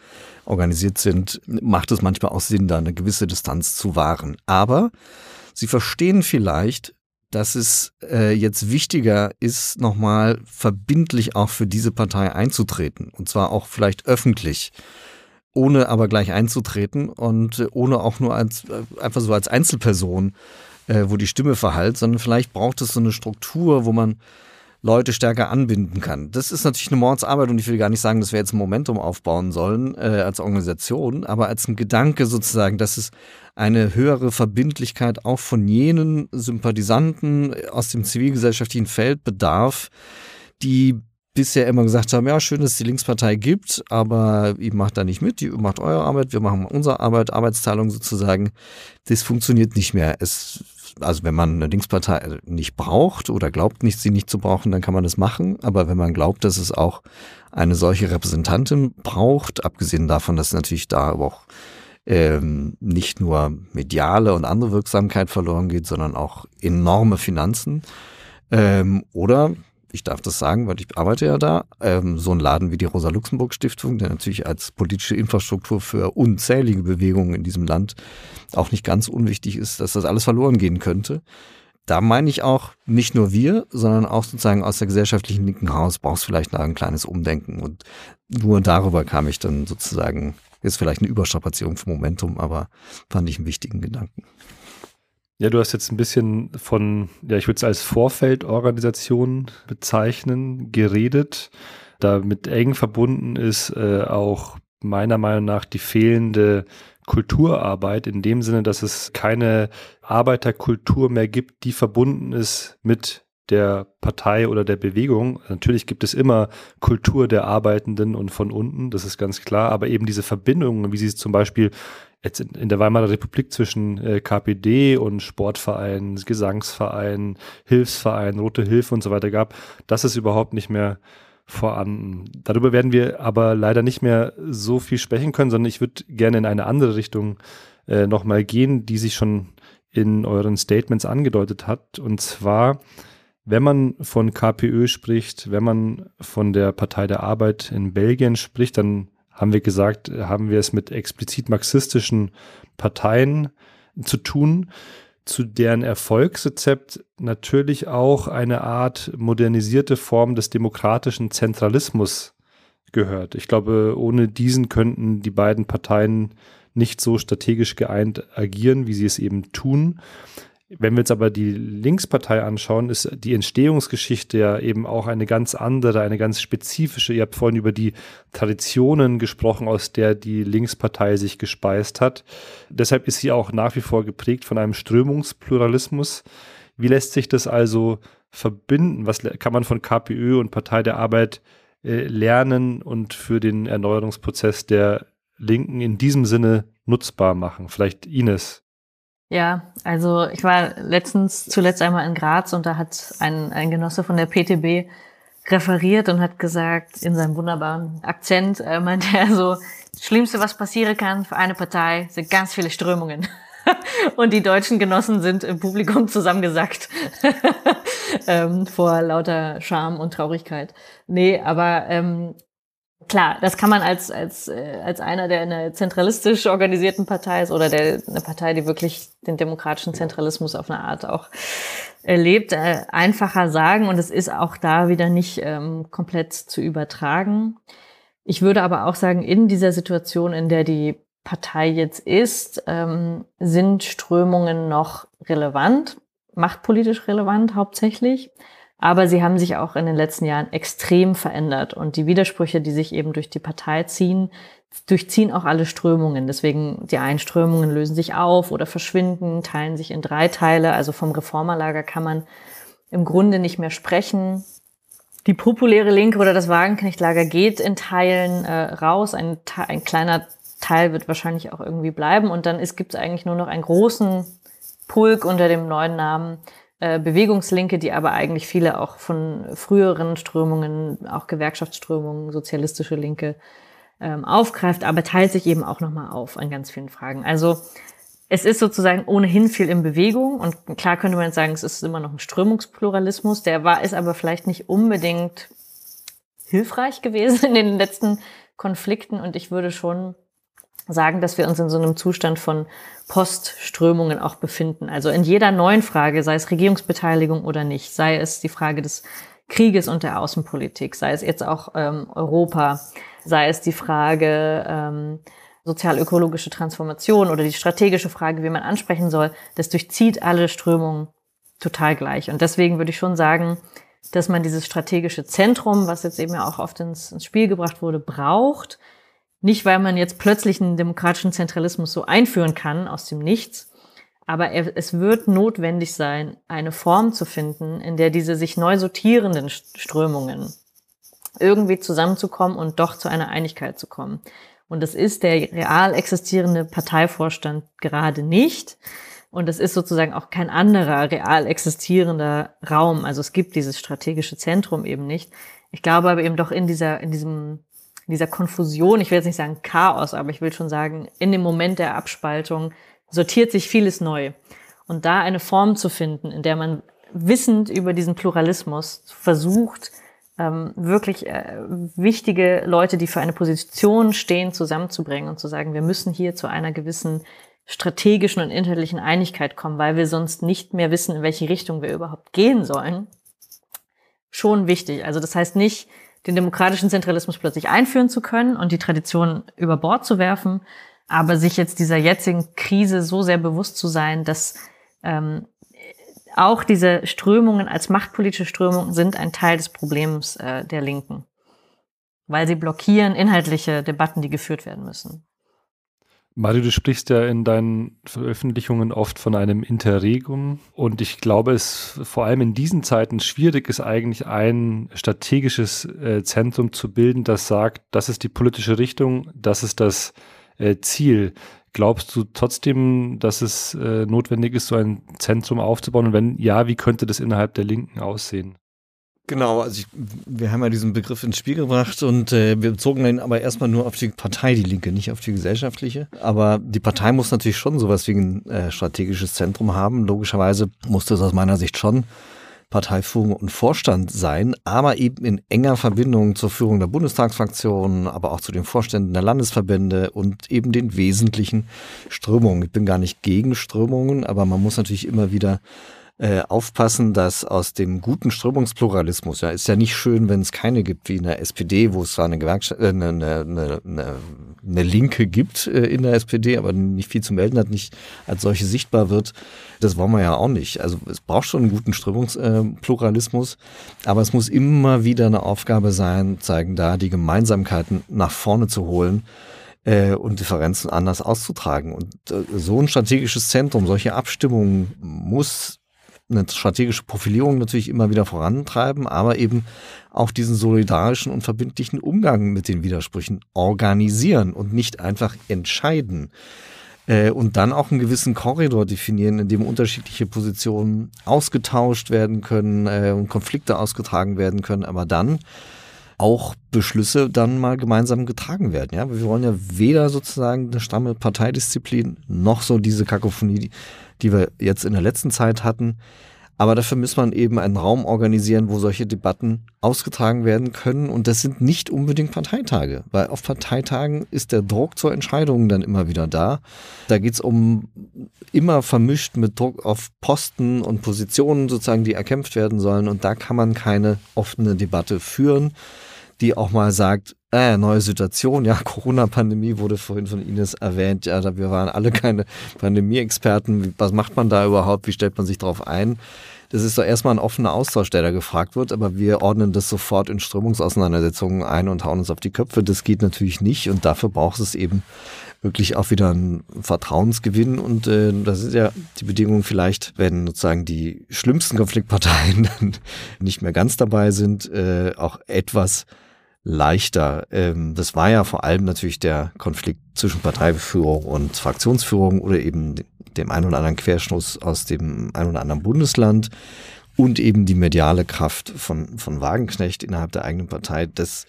organisiert sind, macht es manchmal auch Sinn, da eine gewisse Distanz zu wahren. Aber sie verstehen vielleicht, dass es äh, jetzt wichtiger ist, nochmal verbindlich auch für diese Partei einzutreten. Und zwar auch vielleicht öffentlich, ohne aber gleich einzutreten und äh, ohne auch nur als, äh, einfach so als Einzelperson äh, wo die Stimme verhallt, sondern vielleicht braucht es so eine Struktur, wo man Leute stärker anbinden kann. Das ist natürlich eine Mordsarbeit und ich will gar nicht sagen, dass wir jetzt ein Momentum aufbauen sollen äh, als Organisation, aber als ein Gedanke sozusagen, dass es eine höhere Verbindlichkeit auch von jenen Sympathisanten aus dem zivilgesellschaftlichen Feld bedarf, die bisher immer gesagt haben, ja, schön, dass es die Linkspartei gibt, aber ihr macht da nicht mit, ihr macht eure Arbeit, wir machen unsere Arbeit, Arbeitsteilung sozusagen. Das funktioniert nicht mehr. Es, also wenn man eine Linkspartei nicht braucht oder glaubt nicht, sie nicht zu brauchen, dann kann man das machen. Aber wenn man glaubt, dass es auch eine solche Repräsentantin braucht, abgesehen davon, dass natürlich da aber auch ähm, nicht nur mediale und andere Wirksamkeit verloren geht, sondern auch enorme Finanzen. Ähm, oder ich darf das sagen, weil ich arbeite ja da, ähm, so ein Laden wie die Rosa-Luxemburg-Stiftung, der natürlich als politische Infrastruktur für unzählige Bewegungen in diesem Land auch nicht ganz unwichtig ist, dass das alles verloren gehen könnte. Da meine ich auch, nicht nur wir, sondern auch sozusagen aus der gesellschaftlichen linken Haus brauchst vielleicht ein kleines Umdenken. Und nur darüber kam ich dann sozusagen, ist vielleicht eine Überstrapazierung vom Momentum, aber fand ich einen wichtigen Gedanken. Ja, du hast jetzt ein bisschen von, ja, ich würde es als Vorfeldorganisation bezeichnen, geredet. Damit eng verbunden ist äh, auch meiner Meinung nach die fehlende Kulturarbeit in dem Sinne, dass es keine Arbeiterkultur mehr gibt, die verbunden ist mit der Partei oder der Bewegung. Natürlich gibt es immer Kultur der Arbeitenden und von unten, das ist ganz klar, aber eben diese Verbindungen, wie sie es zum Beispiel jetzt in, in der Weimarer Republik zwischen äh, KPD und Sportvereinen, Gesangsvereinen, Hilfsvereinen, Rote Hilfe und so weiter gab, das ist überhaupt nicht mehr vorhanden. Darüber werden wir aber leider nicht mehr so viel sprechen können, sondern ich würde gerne in eine andere Richtung äh, nochmal gehen, die sich schon in euren Statements angedeutet hat. Und zwar, wenn man von KPÖ spricht, wenn man von der Partei der Arbeit in Belgien spricht, dann haben wir gesagt, haben wir es mit explizit marxistischen Parteien zu tun, zu deren Erfolgsrezept natürlich auch eine Art modernisierte Form des demokratischen Zentralismus gehört. Ich glaube, ohne diesen könnten die beiden Parteien nicht so strategisch geeint agieren, wie sie es eben tun. Wenn wir uns aber die Linkspartei anschauen, ist die Entstehungsgeschichte ja eben auch eine ganz andere, eine ganz spezifische. Ihr habt vorhin über die Traditionen gesprochen, aus der die Linkspartei sich gespeist hat. Deshalb ist sie auch nach wie vor geprägt von einem Strömungspluralismus. Wie lässt sich das also verbinden? Was kann man von KPÖ und Partei der Arbeit äh, lernen und für den Erneuerungsprozess der Linken in diesem Sinne nutzbar machen? Vielleicht Ines. Ja, also ich war letztens zuletzt einmal in Graz und da hat ein, ein Genosse von der PTB referiert und hat gesagt, in seinem wunderbaren Akzent, äh, meinte er so, das Schlimmste, was passieren kann für eine Partei, sind ganz viele Strömungen. und die deutschen Genossen sind im Publikum zusammengesackt ähm, vor lauter Scham und Traurigkeit. Nee, aber ähm, klar, das kann man als, als, äh, als einer, der in einer zentralistisch organisierten Partei ist oder der eine Partei, die wirklich den demokratischen Zentralismus auf eine Art auch erlebt, äh, einfacher sagen und es ist auch da wieder nicht ähm, komplett zu übertragen. Ich würde aber auch sagen, in dieser Situation, in der die Partei jetzt ist, ähm, sind Strömungen noch relevant, machtpolitisch relevant hauptsächlich. Aber sie haben sich auch in den letzten Jahren extrem verändert und die Widersprüche, die sich eben durch die Partei ziehen, durchziehen auch alle Strömungen. Deswegen die einen Strömungen lösen sich auf oder verschwinden, teilen sich in drei Teile. Also vom Reformerlager kann man im Grunde nicht mehr sprechen. Die populäre Linke oder das Wagenknechtlager geht in Teilen äh, raus. Ein, ein kleiner Teil wird wahrscheinlich auch irgendwie bleiben. Und dann gibt es eigentlich nur noch einen großen Pulk unter dem neuen Namen Bewegungslinke, die aber eigentlich viele auch von früheren Strömungen, auch Gewerkschaftsströmungen, sozialistische Linke ähm, aufgreift, aber teilt sich eben auch nochmal auf an ganz vielen Fragen. Also es ist sozusagen ohnehin viel in Bewegung und klar könnte man jetzt sagen, es ist immer noch ein Strömungspluralismus, der war, ist aber vielleicht nicht unbedingt hilfreich gewesen in den letzten Konflikten und ich würde schon sagen, dass wir uns in so einem Zustand von Postströmungen auch befinden. Also in jeder neuen Frage, sei es Regierungsbeteiligung oder nicht, sei es die Frage des Krieges und der Außenpolitik, sei es jetzt auch ähm, Europa, sei es die Frage ähm, sozial-ökologische Transformation oder die strategische Frage, wie man ansprechen soll, das durchzieht alle Strömungen total gleich. Und deswegen würde ich schon sagen, dass man dieses strategische Zentrum, was jetzt eben ja auch oft ins, ins Spiel gebracht wurde, braucht, nicht, weil man jetzt plötzlich einen demokratischen Zentralismus so einführen kann aus dem Nichts, aber es wird notwendig sein, eine Form zu finden, in der diese sich neu sortierenden Strömungen irgendwie zusammenzukommen und doch zu einer Einigkeit zu kommen. Und das ist der real existierende Parteivorstand gerade nicht. Und es ist sozusagen auch kein anderer real existierender Raum. Also es gibt dieses strategische Zentrum eben nicht. Ich glaube aber eben doch in dieser, in diesem dieser Konfusion, ich will jetzt nicht sagen Chaos, aber ich will schon sagen, in dem Moment der Abspaltung sortiert sich vieles neu. Und da eine Form zu finden, in der man wissend über diesen Pluralismus versucht, ähm, wirklich äh, wichtige Leute, die für eine Position stehen, zusammenzubringen und zu sagen, wir müssen hier zu einer gewissen strategischen und inhaltlichen Einigkeit kommen, weil wir sonst nicht mehr wissen, in welche Richtung wir überhaupt gehen sollen. Schon wichtig. Also das heißt nicht, den demokratischen Zentralismus plötzlich einführen zu können und die Tradition über Bord zu werfen, aber sich jetzt dieser jetzigen Krise so sehr bewusst zu sein, dass ähm, auch diese Strömungen als machtpolitische Strömungen sind ein Teil des Problems äh, der Linken, weil sie blockieren inhaltliche Debatten, die geführt werden müssen. Mario, du sprichst ja in deinen Veröffentlichungen oft von einem Interregum und ich glaube, es vor allem in diesen Zeiten schwierig ist eigentlich ein strategisches äh, Zentrum zu bilden, das sagt, das ist die politische Richtung, das ist das äh, Ziel. Glaubst du trotzdem, dass es äh, notwendig ist, so ein Zentrum aufzubauen? Und wenn ja, wie könnte das innerhalb der Linken aussehen? Genau, also ich, wir haben ja diesen Begriff ins Spiel gebracht und äh, wir bezogen ihn aber erstmal nur auf die Partei, die Linke, nicht auf die gesellschaftliche. Aber die Partei muss natürlich schon sowas wie ein äh, strategisches Zentrum haben. Logischerweise muss das aus meiner Sicht schon Parteiführung und Vorstand sein, aber eben in enger Verbindung zur Führung der Bundestagsfraktion, aber auch zu den Vorständen der Landesverbände und eben den wesentlichen Strömungen. Ich bin gar nicht gegen Strömungen, aber man muss natürlich immer wieder äh, aufpassen, dass aus dem guten Strömungspluralismus, ja, ist ja nicht schön, wenn es keine gibt, wie in der SPD, wo es zwar eine Gewerkschaft, äh, eine, eine, eine, eine Linke gibt äh, in der SPD, aber nicht viel zu melden hat, nicht als solche sichtbar wird. Das wollen wir ja auch nicht. Also es braucht schon einen guten Strömungspluralismus, äh, aber es muss immer wieder eine Aufgabe sein, zeigen da die Gemeinsamkeiten nach vorne zu holen äh, und Differenzen anders auszutragen. Und äh, so ein strategisches Zentrum, solche Abstimmungen muss eine strategische Profilierung natürlich immer wieder vorantreiben, aber eben auch diesen solidarischen und verbindlichen Umgang mit den Widersprüchen organisieren und nicht einfach entscheiden. Äh, und dann auch einen gewissen Korridor definieren, in dem unterschiedliche Positionen ausgetauscht werden können äh, und Konflikte ausgetragen werden können, aber dann auch Beschlüsse dann mal gemeinsam getragen werden. Ja, wir wollen ja weder sozusagen eine stramme Parteidisziplin noch so diese Kakophonie, die wir jetzt in der letzten Zeit hatten. Aber dafür muss man eben einen Raum organisieren, wo solche Debatten ausgetragen werden können. Und das sind nicht unbedingt Parteitage, weil auf Parteitagen ist der Druck zur Entscheidung dann immer wieder da. Da geht es um immer vermischt mit Druck auf Posten und Positionen sozusagen, die erkämpft werden sollen. Und da kann man keine offene Debatte führen, die auch mal sagt, äh, neue Situation, ja, Corona-Pandemie wurde vorhin von Ines erwähnt, ja, wir waren alle keine Pandemie-Experten. Was macht man da überhaupt? Wie stellt man sich darauf ein? Das ist doch erstmal ein offener Austausch, der da gefragt wird, aber wir ordnen das sofort in Strömungsauseinandersetzungen ein und hauen uns auf die Köpfe. Das geht natürlich nicht und dafür braucht es eben wirklich auch wieder einen Vertrauensgewinn und äh, das ist ja die Bedingung vielleicht, wenn sozusagen die schlimmsten Konfliktparteien dann nicht mehr ganz dabei sind, äh, auch etwas leichter. Ähm, das war ja vor allem natürlich der Konflikt zwischen Parteiführung und Fraktionsführung oder eben dem einen oder anderen Querschluss aus dem einen oder anderen Bundesland und eben die mediale Kraft von, von Wagenknecht innerhalb der eigenen Partei. Das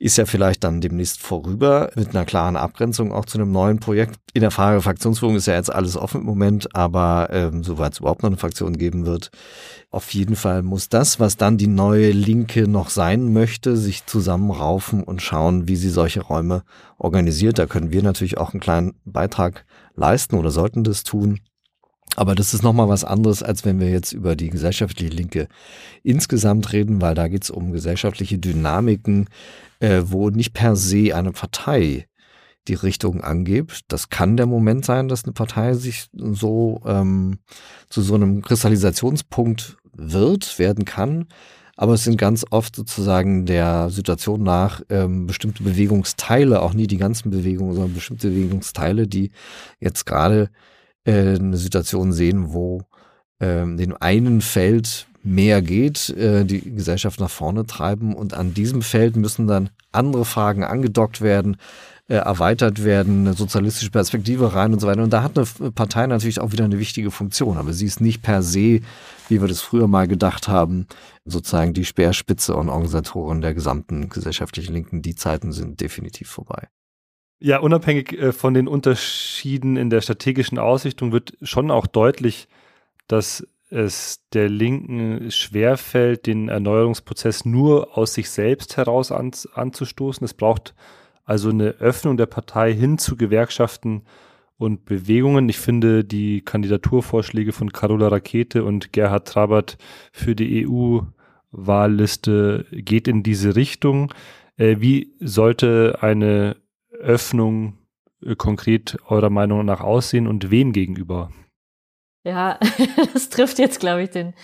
ist ja vielleicht dann demnächst vorüber mit einer klaren Abgrenzung auch zu einem neuen Projekt. In der Frage Fraktionsführung ist ja jetzt alles offen im Moment, aber ähm, soweit es überhaupt noch eine Fraktion geben wird, auf jeden Fall muss das, was dann die neue Linke noch sein möchte, sich zusammenraufen und schauen, wie sie solche Räume organisiert. Da können wir natürlich auch einen kleinen Beitrag leisten oder sollten das tun. Aber das ist nochmal was anderes, als wenn wir jetzt über die gesellschaftliche Linke insgesamt reden, weil da geht es um gesellschaftliche Dynamiken, äh, wo nicht per se eine Partei die Richtung angibt. Das kann der Moment sein, dass eine Partei sich so ähm, zu so einem Kristallisationspunkt wird, werden kann. Aber es sind ganz oft sozusagen der Situation nach ähm, bestimmte Bewegungsteile, auch nie die ganzen Bewegungen, sondern bestimmte Bewegungsteile, die jetzt gerade äh, eine Situation sehen, wo äh, dem einen Feld mehr geht, äh, die Gesellschaft nach vorne treiben. Und an diesem Feld müssen dann andere Fragen angedockt werden, äh, erweitert werden, eine sozialistische Perspektive rein und so weiter. Und da hat eine Partei natürlich auch wieder eine wichtige Funktion. Aber sie ist nicht per se, wie wir das früher mal gedacht haben, sozusagen die Speerspitze und Organisatorin der gesamten gesellschaftlichen Linken. Die Zeiten sind definitiv vorbei. Ja, unabhängig äh, von den Unterschieden in der strategischen Ausrichtung wird schon auch deutlich, dass es der Linken schwerfällt, den Erneuerungsprozess nur aus sich selbst heraus an, anzustoßen. Es braucht also eine Öffnung der Partei hin zu Gewerkschaften und Bewegungen. Ich finde die Kandidaturvorschläge von Carola Rakete und Gerhard Trabert für die EU-Wahlliste geht in diese Richtung. Äh, wie sollte eine Öffnung äh, konkret eurer Meinung nach aussehen und wem gegenüber? Ja, das trifft jetzt, glaube ich, den,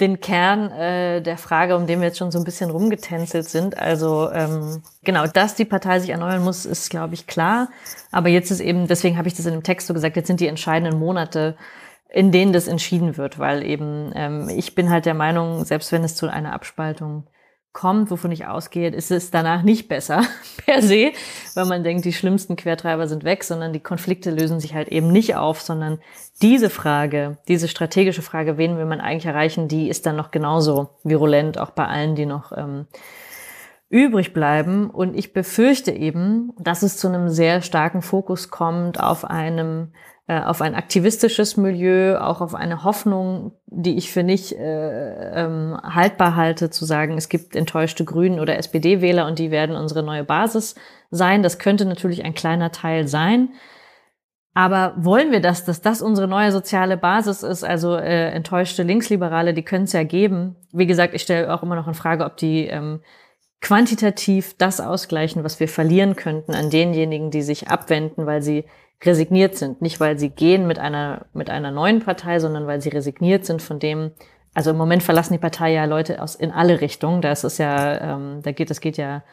den Kern äh, der Frage, um den wir jetzt schon so ein bisschen rumgetänzelt sind. Also ähm, genau, dass die Partei sich erneuern muss, ist, glaube ich, klar. Aber jetzt ist eben, deswegen habe ich das in dem Text so gesagt, jetzt sind die entscheidenden Monate, in denen das entschieden wird, weil eben ähm, ich bin halt der Meinung, selbst wenn es zu einer Abspaltung kommt, wovon ich ausgehe, ist es danach nicht besser per se, weil man denkt, die schlimmsten Quertreiber sind weg, sondern die Konflikte lösen sich halt eben nicht auf, sondern diese Frage, diese strategische Frage, wen will man eigentlich erreichen, die ist dann noch genauso virulent, auch bei allen, die noch ähm, übrig bleiben. Und ich befürchte eben, dass es zu einem sehr starken Fokus kommt auf einem äh, auf ein aktivistisches Milieu, auch auf eine Hoffnung, die ich für nicht äh, ähm, haltbar halte, zu sagen, es gibt enttäuschte Grünen oder SPD-Wähler und die werden unsere neue Basis sein. Das könnte natürlich ein kleiner Teil sein. Aber wollen wir das, dass das unsere neue soziale Basis ist? Also äh, enttäuschte Linksliberale, die können es ja geben. Wie gesagt, ich stelle auch immer noch in Frage, ob die ähm, quantitativ das ausgleichen, was wir verlieren könnten an denjenigen, die sich abwenden, weil sie resigniert sind. Nicht, weil sie gehen mit einer, mit einer neuen Partei, sondern weil sie resigniert sind von dem, also im Moment verlassen die Partei ja Leute aus in alle Richtungen. Da ist es ja, ähm, da geht, das geht ja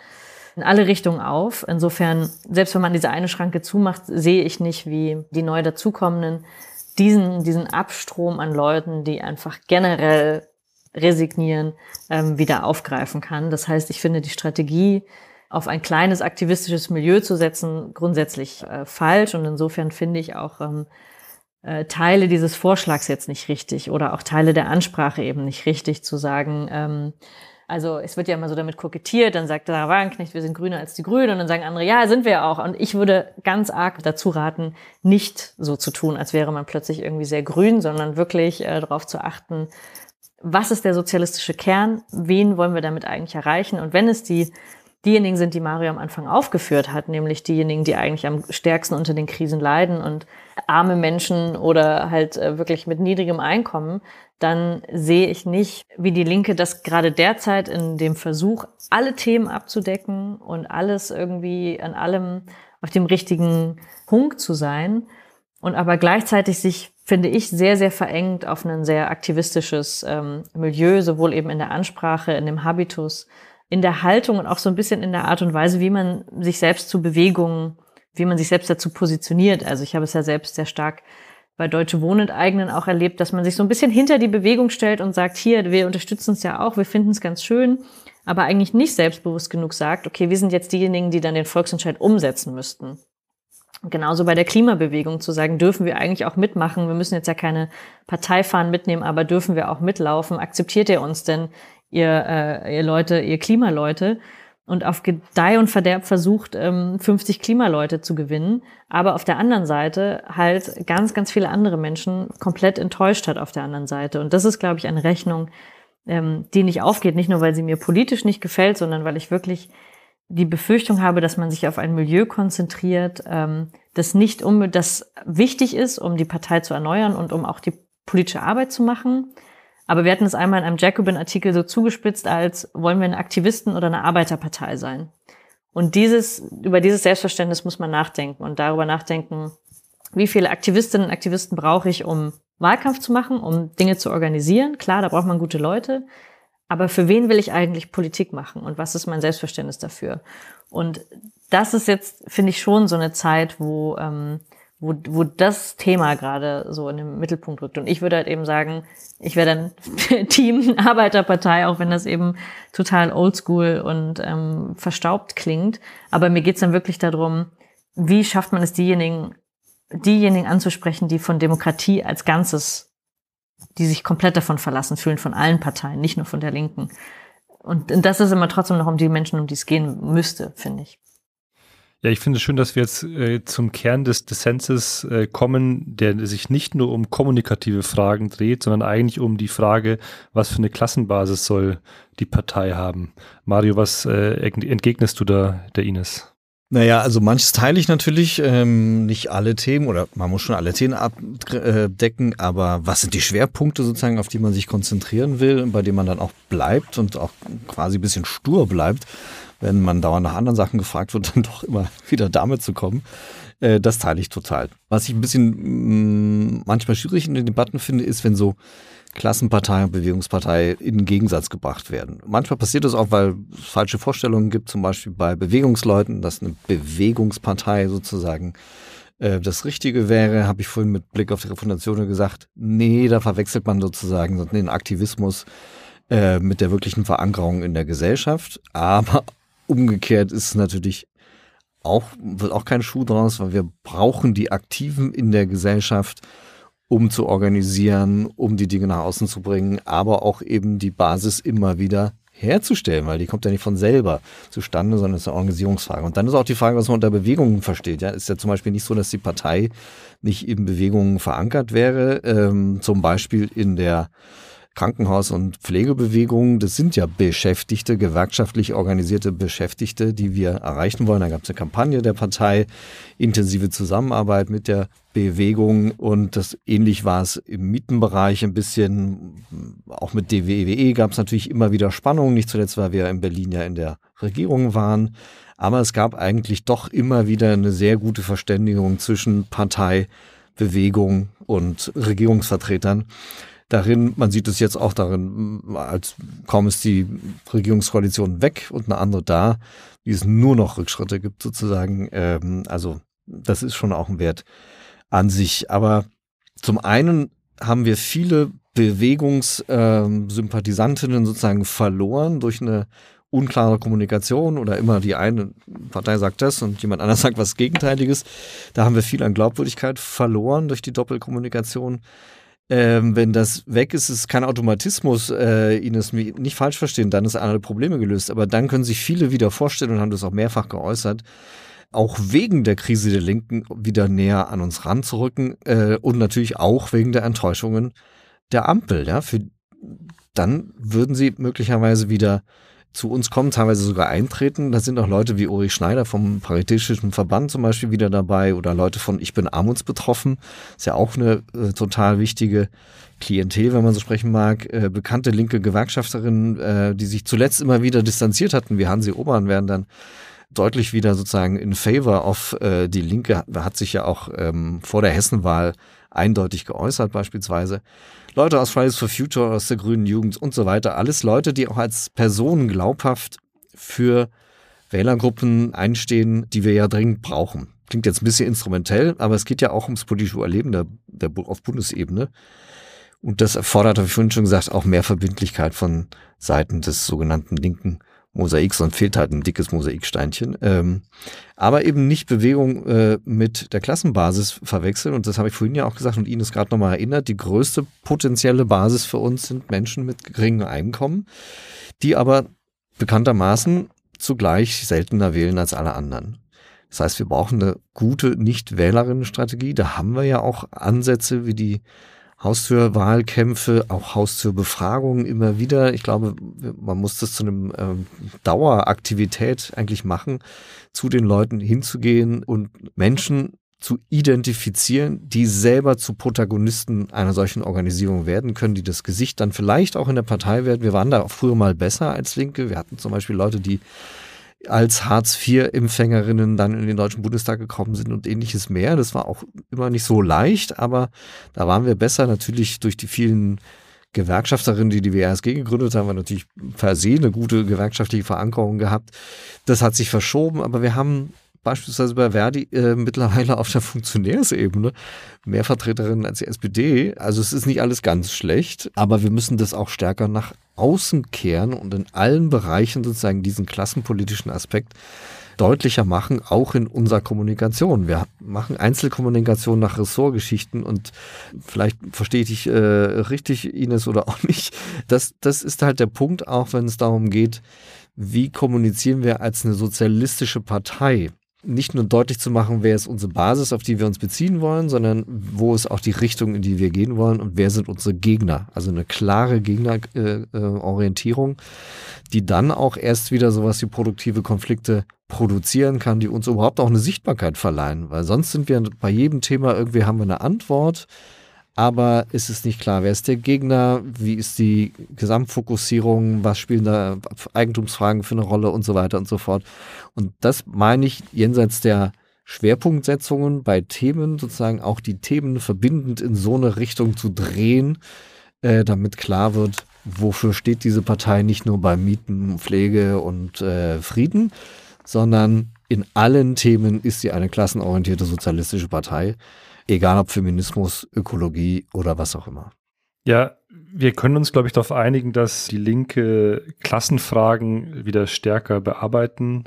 in alle Richtungen auf. Insofern, selbst wenn man diese eine Schranke zumacht, sehe ich nicht, wie die neu dazukommenden diesen, diesen Abstrom an Leuten, die einfach generell resignieren, ähm, wieder aufgreifen kann. Das heißt, ich finde die Strategie, auf ein kleines aktivistisches Milieu zu setzen, grundsätzlich äh, falsch. Und insofern finde ich auch ähm, äh, Teile dieses Vorschlags jetzt nicht richtig oder auch Teile der Ansprache eben nicht richtig zu sagen, ähm, also es wird ja immer so damit kokettiert, dann sagt der Wagenknecht, wir sind grüner als die Grünen und dann sagen andere, ja, sind wir auch. Und ich würde ganz arg dazu raten, nicht so zu tun, als wäre man plötzlich irgendwie sehr grün, sondern wirklich äh, darauf zu achten, was ist der sozialistische Kern, wen wollen wir damit eigentlich erreichen? Und wenn es die diejenigen sind, die Mario am Anfang aufgeführt hat, nämlich diejenigen, die eigentlich am stärksten unter den Krisen leiden und arme Menschen oder halt äh, wirklich mit niedrigem Einkommen, dann sehe ich nicht, wie die Linke das gerade derzeit in dem Versuch, alle Themen abzudecken und alles irgendwie an allem auf dem richtigen Punkt zu sein und aber gleichzeitig sich, finde ich, sehr, sehr verengt auf ein sehr aktivistisches ähm, Milieu, sowohl eben in der Ansprache, in dem Habitus, in der Haltung und auch so ein bisschen in der Art und Weise, wie man sich selbst zu Bewegungen, wie man sich selbst dazu positioniert. Also ich habe es ja selbst sehr stark bei Deutsche Wohnen-Eigenen auch erlebt, dass man sich so ein bisschen hinter die Bewegung stellt und sagt, hier, wir unterstützen es ja auch, wir finden es ganz schön, aber eigentlich nicht selbstbewusst genug sagt, okay, wir sind jetzt diejenigen, die dann den Volksentscheid umsetzen müssten. Genauso bei der Klimabewegung zu sagen, dürfen wir eigentlich auch mitmachen, wir müssen jetzt ja keine Parteifahren mitnehmen, aber dürfen wir auch mitlaufen, akzeptiert ihr uns denn ihr, äh, ihr Leute, ihr Klimaleute? Und auf Gedeih und Verderb versucht, ähm, 50 Klimaleute zu gewinnen, aber auf der anderen Seite halt ganz, ganz viele andere Menschen komplett enttäuscht hat auf der anderen Seite. Und das ist, glaube ich, eine Rechnung, ähm, die nicht aufgeht, nicht nur, weil sie mir politisch nicht gefällt, sondern weil ich wirklich die Befürchtung habe, dass man sich auf ein Milieu konzentriert, ähm, das nicht um, das wichtig ist, um die Partei zu erneuern und um auch die politische Arbeit zu machen, aber wir hatten es einmal in einem Jacobin-Artikel so zugespitzt als, wollen wir eine Aktivisten- oder eine Arbeiterpartei sein? Und dieses, über dieses Selbstverständnis muss man nachdenken und darüber nachdenken, wie viele Aktivistinnen und Aktivisten brauche ich, um Wahlkampf zu machen, um Dinge zu organisieren. Klar, da braucht man gute Leute. Aber für wen will ich eigentlich Politik machen und was ist mein Selbstverständnis dafür? Und das ist jetzt, finde ich, schon so eine Zeit, wo ähm, wo, wo das Thema gerade so in den Mittelpunkt rückt. Und ich würde halt eben sagen, ich wäre dann Team Arbeiterpartei, auch wenn das eben total oldschool und ähm, verstaubt klingt. Aber mir geht's dann wirklich darum, wie schafft man es, diejenigen, diejenigen anzusprechen, die von Demokratie als Ganzes, die sich komplett davon verlassen fühlen, von allen Parteien, nicht nur von der Linken. Und, das ist immer trotzdem noch um die Menschen, um die es gehen müsste, finde ich. Ja, ich finde es schön, dass wir jetzt äh, zum Kern des Dissenses äh, kommen, der sich nicht nur um kommunikative Fragen dreht, sondern eigentlich um die Frage, was für eine Klassenbasis soll die Partei haben. Mario, was äh, entgegnest du da der Ines? Naja, also manches teile ich natürlich, ähm, nicht alle Themen oder man muss schon alle Themen abdecken, aber was sind die Schwerpunkte sozusagen, auf die man sich konzentrieren will, bei denen man dann auch bleibt und auch quasi ein bisschen stur bleibt? wenn man dauernd nach anderen Sachen gefragt wird, dann doch immer wieder damit zu kommen. Äh, das teile ich total. Was ich ein bisschen mh, mm, manchmal schwierig in den Debatten finde, ist, wenn so Klassenpartei und Bewegungspartei in Gegensatz gebracht werden. Manchmal passiert das auch, weil es falsche Vorstellungen gibt, zum Beispiel bei Bewegungsleuten, dass eine Bewegungspartei sozusagen äh, das Richtige wäre, habe ich vorhin mit Blick auf die Refundation gesagt, nee, da verwechselt man sozusagen den Aktivismus äh, mit der wirklichen Verankerung in der Gesellschaft. Aber Umgekehrt ist es natürlich auch, wird auch kein Schuh draus, weil wir brauchen die Aktiven in der Gesellschaft, um zu organisieren, um die Dinge nach außen zu bringen, aber auch eben die Basis immer wieder herzustellen, weil die kommt ja nicht von selber zustande, sondern es ist eine Organisierungsfrage. Und dann ist auch die Frage, was man unter Bewegungen versteht. Ja, ist ja zum Beispiel nicht so, dass die Partei nicht in Bewegungen verankert wäre, ähm, zum Beispiel in der Krankenhaus- und Pflegebewegung, das sind ja Beschäftigte, gewerkschaftlich organisierte Beschäftigte, die wir erreichen wollen. Da gab es eine Kampagne der Partei, intensive Zusammenarbeit mit der Bewegung. Und das ähnlich war es im Mietenbereich ein bisschen, auch mit DWE gab es natürlich immer wieder Spannungen, nicht zuletzt, weil wir in Berlin ja in der Regierung waren. Aber es gab eigentlich doch immer wieder eine sehr gute Verständigung zwischen Partei, Bewegung und Regierungsvertretern darin, man sieht es jetzt auch darin, als kaum ist die Regierungskoalition weg und eine andere da, wie es nur noch Rückschritte gibt sozusagen. Ähm, also das ist schon auch ein Wert an sich. Aber zum einen haben wir viele Bewegungssympathisantinnen ähm, sozusagen verloren durch eine unklare Kommunikation oder immer die eine Partei sagt das und jemand anders sagt was Gegenteiliges. Da haben wir viel an Glaubwürdigkeit verloren durch die Doppelkommunikation. Ähm, wenn das weg ist, ist kein Automatismus, äh, Ines, nicht falsch verstehen, dann ist alle Probleme gelöst. Aber dann können sich viele wieder vorstellen und haben das auch mehrfach geäußert, auch wegen der Krise der Linken wieder näher an uns ranzurücken äh, und natürlich auch wegen der Enttäuschungen der Ampel. Ja, für, dann würden sie möglicherweise wieder zu uns kommen, teilweise sogar eintreten. Da sind auch Leute wie Ulrich Schneider vom Paritätischen Verband zum Beispiel wieder dabei oder Leute von Ich bin armutsbetroffen. Ist ja auch eine äh, total wichtige Klientel, wenn man so sprechen mag. Äh, bekannte linke Gewerkschafterinnen, äh, die sich zuletzt immer wieder distanziert hatten, wie Hansi Obern, werden dann deutlich wieder sozusagen in favor of äh, die Linke, hat sich ja auch ähm, vor der Hessenwahl eindeutig geäußert beispielsweise. Leute aus Fridays for Future, aus der Grünen Jugend und so weiter. Alles Leute, die auch als Personen glaubhaft für Wählergruppen einstehen, die wir ja dringend brauchen. Klingt jetzt ein bisschen instrumentell, aber es geht ja auch ums politische Überleben der, der, auf Bundesebene. Und das erfordert, habe ich vorhin schon gesagt, auch mehr Verbindlichkeit von Seiten des sogenannten linken Mosaik, sonst fehlt halt ein dickes Mosaiksteinchen. Ähm, aber eben nicht Bewegung äh, mit der Klassenbasis verwechseln. Und das habe ich vorhin ja auch gesagt und Ihnen ist gerade nochmal erinnert. Die größte potenzielle Basis für uns sind Menschen mit geringem Einkommen, die aber bekanntermaßen zugleich seltener wählen als alle anderen. Das heißt, wir brauchen eine gute Nicht-Wählerinnen-Strategie. Da haben wir ja auch Ansätze wie die Haustürwahlkämpfe, auch Haustürbefragungen immer wieder. Ich glaube, man muss das zu einem ähm, Daueraktivität eigentlich machen, zu den Leuten hinzugehen und Menschen zu identifizieren, die selber zu Protagonisten einer solchen Organisierung werden können, die das Gesicht dann vielleicht auch in der Partei werden. Wir waren da früher mal besser als Linke. Wir hatten zum Beispiel Leute, die als Hartz-IV-Empfängerinnen dann in den Deutschen Bundestag gekommen sind und ähnliches mehr. Das war auch immer nicht so leicht, aber da waren wir besser natürlich durch die vielen Gewerkschafterinnen, die die WRSG gegründet haben, haben natürlich per se eine gute gewerkschaftliche Verankerung gehabt. Das hat sich verschoben, aber wir haben beispielsweise bei Verdi äh, mittlerweile auf der Funktionärsebene mehr Vertreterinnen als die SPD. Also es ist nicht alles ganz schlecht, aber wir müssen das auch stärker nach außen kehren und in allen Bereichen sozusagen diesen klassenpolitischen Aspekt deutlicher machen, auch in unserer Kommunikation. Wir machen Einzelkommunikation nach Ressortgeschichten und vielleicht verstehe ich dich äh, richtig, Ines, oder auch nicht. Das, das ist halt der Punkt, auch wenn es darum geht, wie kommunizieren wir als eine sozialistische Partei? Nicht nur deutlich zu machen, wer ist unsere Basis, auf die wir uns beziehen wollen, sondern wo ist auch die Richtung, in die wir gehen wollen und wer sind unsere Gegner. Also eine klare Gegnerorientierung, äh, die dann auch erst wieder sowas wie produktive Konflikte produzieren kann, die uns überhaupt auch eine Sichtbarkeit verleihen. Weil sonst sind wir bei jedem Thema irgendwie haben wir eine Antwort aber ist es nicht klar, wer ist der Gegner, wie ist die Gesamtfokussierung, was spielen da Eigentumsfragen für eine Rolle und so weiter und so fort. Und das meine ich jenseits der Schwerpunktsetzungen bei Themen, sozusagen auch die Themen verbindend in so eine Richtung zu drehen, äh, damit klar wird, wofür steht diese Partei nicht nur bei Mieten, Pflege und äh, Frieden, sondern in allen Themen ist sie eine klassenorientierte sozialistische Partei Egal ob Feminismus, Ökologie oder was auch immer. Ja, wir können uns, glaube ich, darauf einigen, dass die Linke Klassenfragen wieder stärker bearbeiten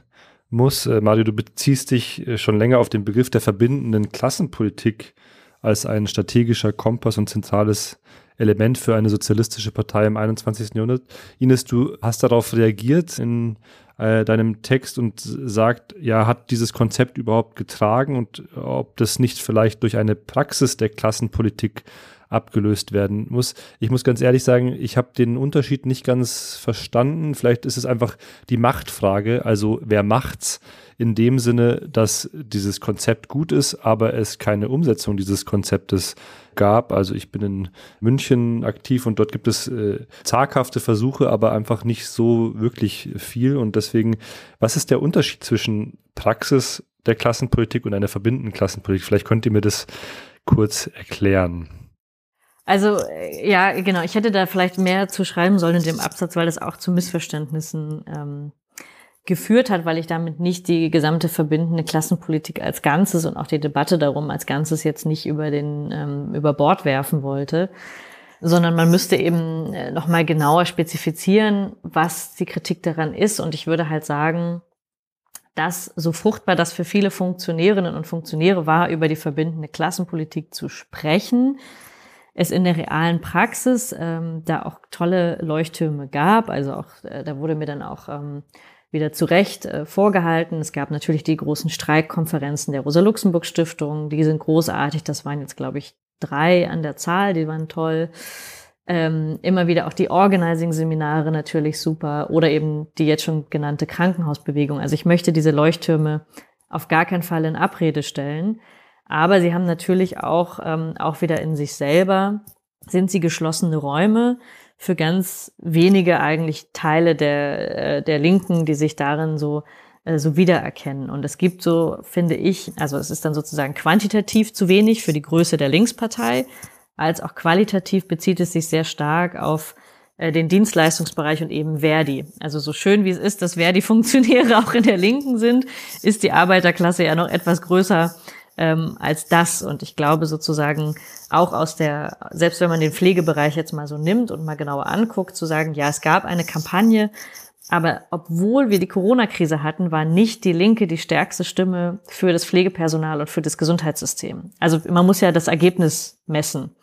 muss. Äh, Mario, du beziehst dich äh, schon länger auf den Begriff der verbindenden Klassenpolitik als ein strategischer Kompass und zentrales Element für eine sozialistische Partei im 21. Jahrhundert. Ines, du hast darauf reagiert in äh, deinem Text und sagt, ja, hat dieses Konzept überhaupt getragen und ob das nicht vielleicht durch eine Praxis der Klassenpolitik abgelöst werden muss. Ich muss ganz ehrlich sagen, ich habe den Unterschied nicht ganz verstanden. Vielleicht ist es einfach die Machtfrage, also wer macht's in dem Sinne, dass dieses Konzept gut ist, aber es keine Umsetzung dieses Konzeptes gab. Also ich bin in München aktiv und dort gibt es äh, zaghafte Versuche, aber einfach nicht so wirklich viel. Und deswegen, was ist der Unterschied zwischen Praxis der Klassenpolitik und einer verbindenden Klassenpolitik? Vielleicht könnt ihr mir das kurz erklären. Also äh, ja, genau. Ich hätte da vielleicht mehr zu schreiben sollen in dem Absatz, weil das auch zu Missverständnissen ähm, geführt hat, weil ich damit nicht die gesamte verbindende Klassenpolitik als Ganzes und auch die Debatte darum als Ganzes jetzt nicht über den ähm, über Bord werfen wollte, sondern man müsste eben äh, noch mal genauer spezifizieren, was die Kritik daran ist. Und ich würde halt sagen, dass so fruchtbar das für viele Funktionärinnen und Funktionäre war, über die verbindende Klassenpolitik zu sprechen, es in der realen Praxis ähm, da auch tolle Leuchttürme gab. Also auch, äh, da wurde mir dann auch ähm, wieder zurecht äh, vorgehalten. Es gab natürlich die großen Streikkonferenzen der Rosa-Luxemburg-Stiftung. Die sind großartig. Das waren jetzt, glaube ich, drei an der Zahl. Die waren toll. Ähm, immer wieder auch die Organizing-Seminare natürlich super oder eben die jetzt schon genannte Krankenhausbewegung. Also ich möchte diese Leuchttürme auf gar keinen Fall in Abrede stellen. Aber sie haben natürlich auch, ähm, auch wieder in sich selber, sind sie geschlossene Räume für ganz wenige eigentlich Teile der, äh, der Linken, die sich darin so, äh, so wiedererkennen. Und es gibt so, finde ich, also es ist dann sozusagen quantitativ zu wenig für die Größe der Linkspartei, als auch qualitativ bezieht es sich sehr stark auf äh, den Dienstleistungsbereich und eben Verdi. Also so schön wie es ist, dass Verdi-Funktionäre auch in der Linken sind, ist die Arbeiterklasse ja noch etwas größer ähm, als das. Und ich glaube sozusagen auch aus der, selbst wenn man den Pflegebereich jetzt mal so nimmt und mal genauer anguckt, zu sagen, ja, es gab eine Kampagne, aber obwohl wir die Corona-Krise hatten, war nicht die Linke die stärkste Stimme für das Pflegepersonal und für das Gesundheitssystem. Also man muss ja das Ergebnis messen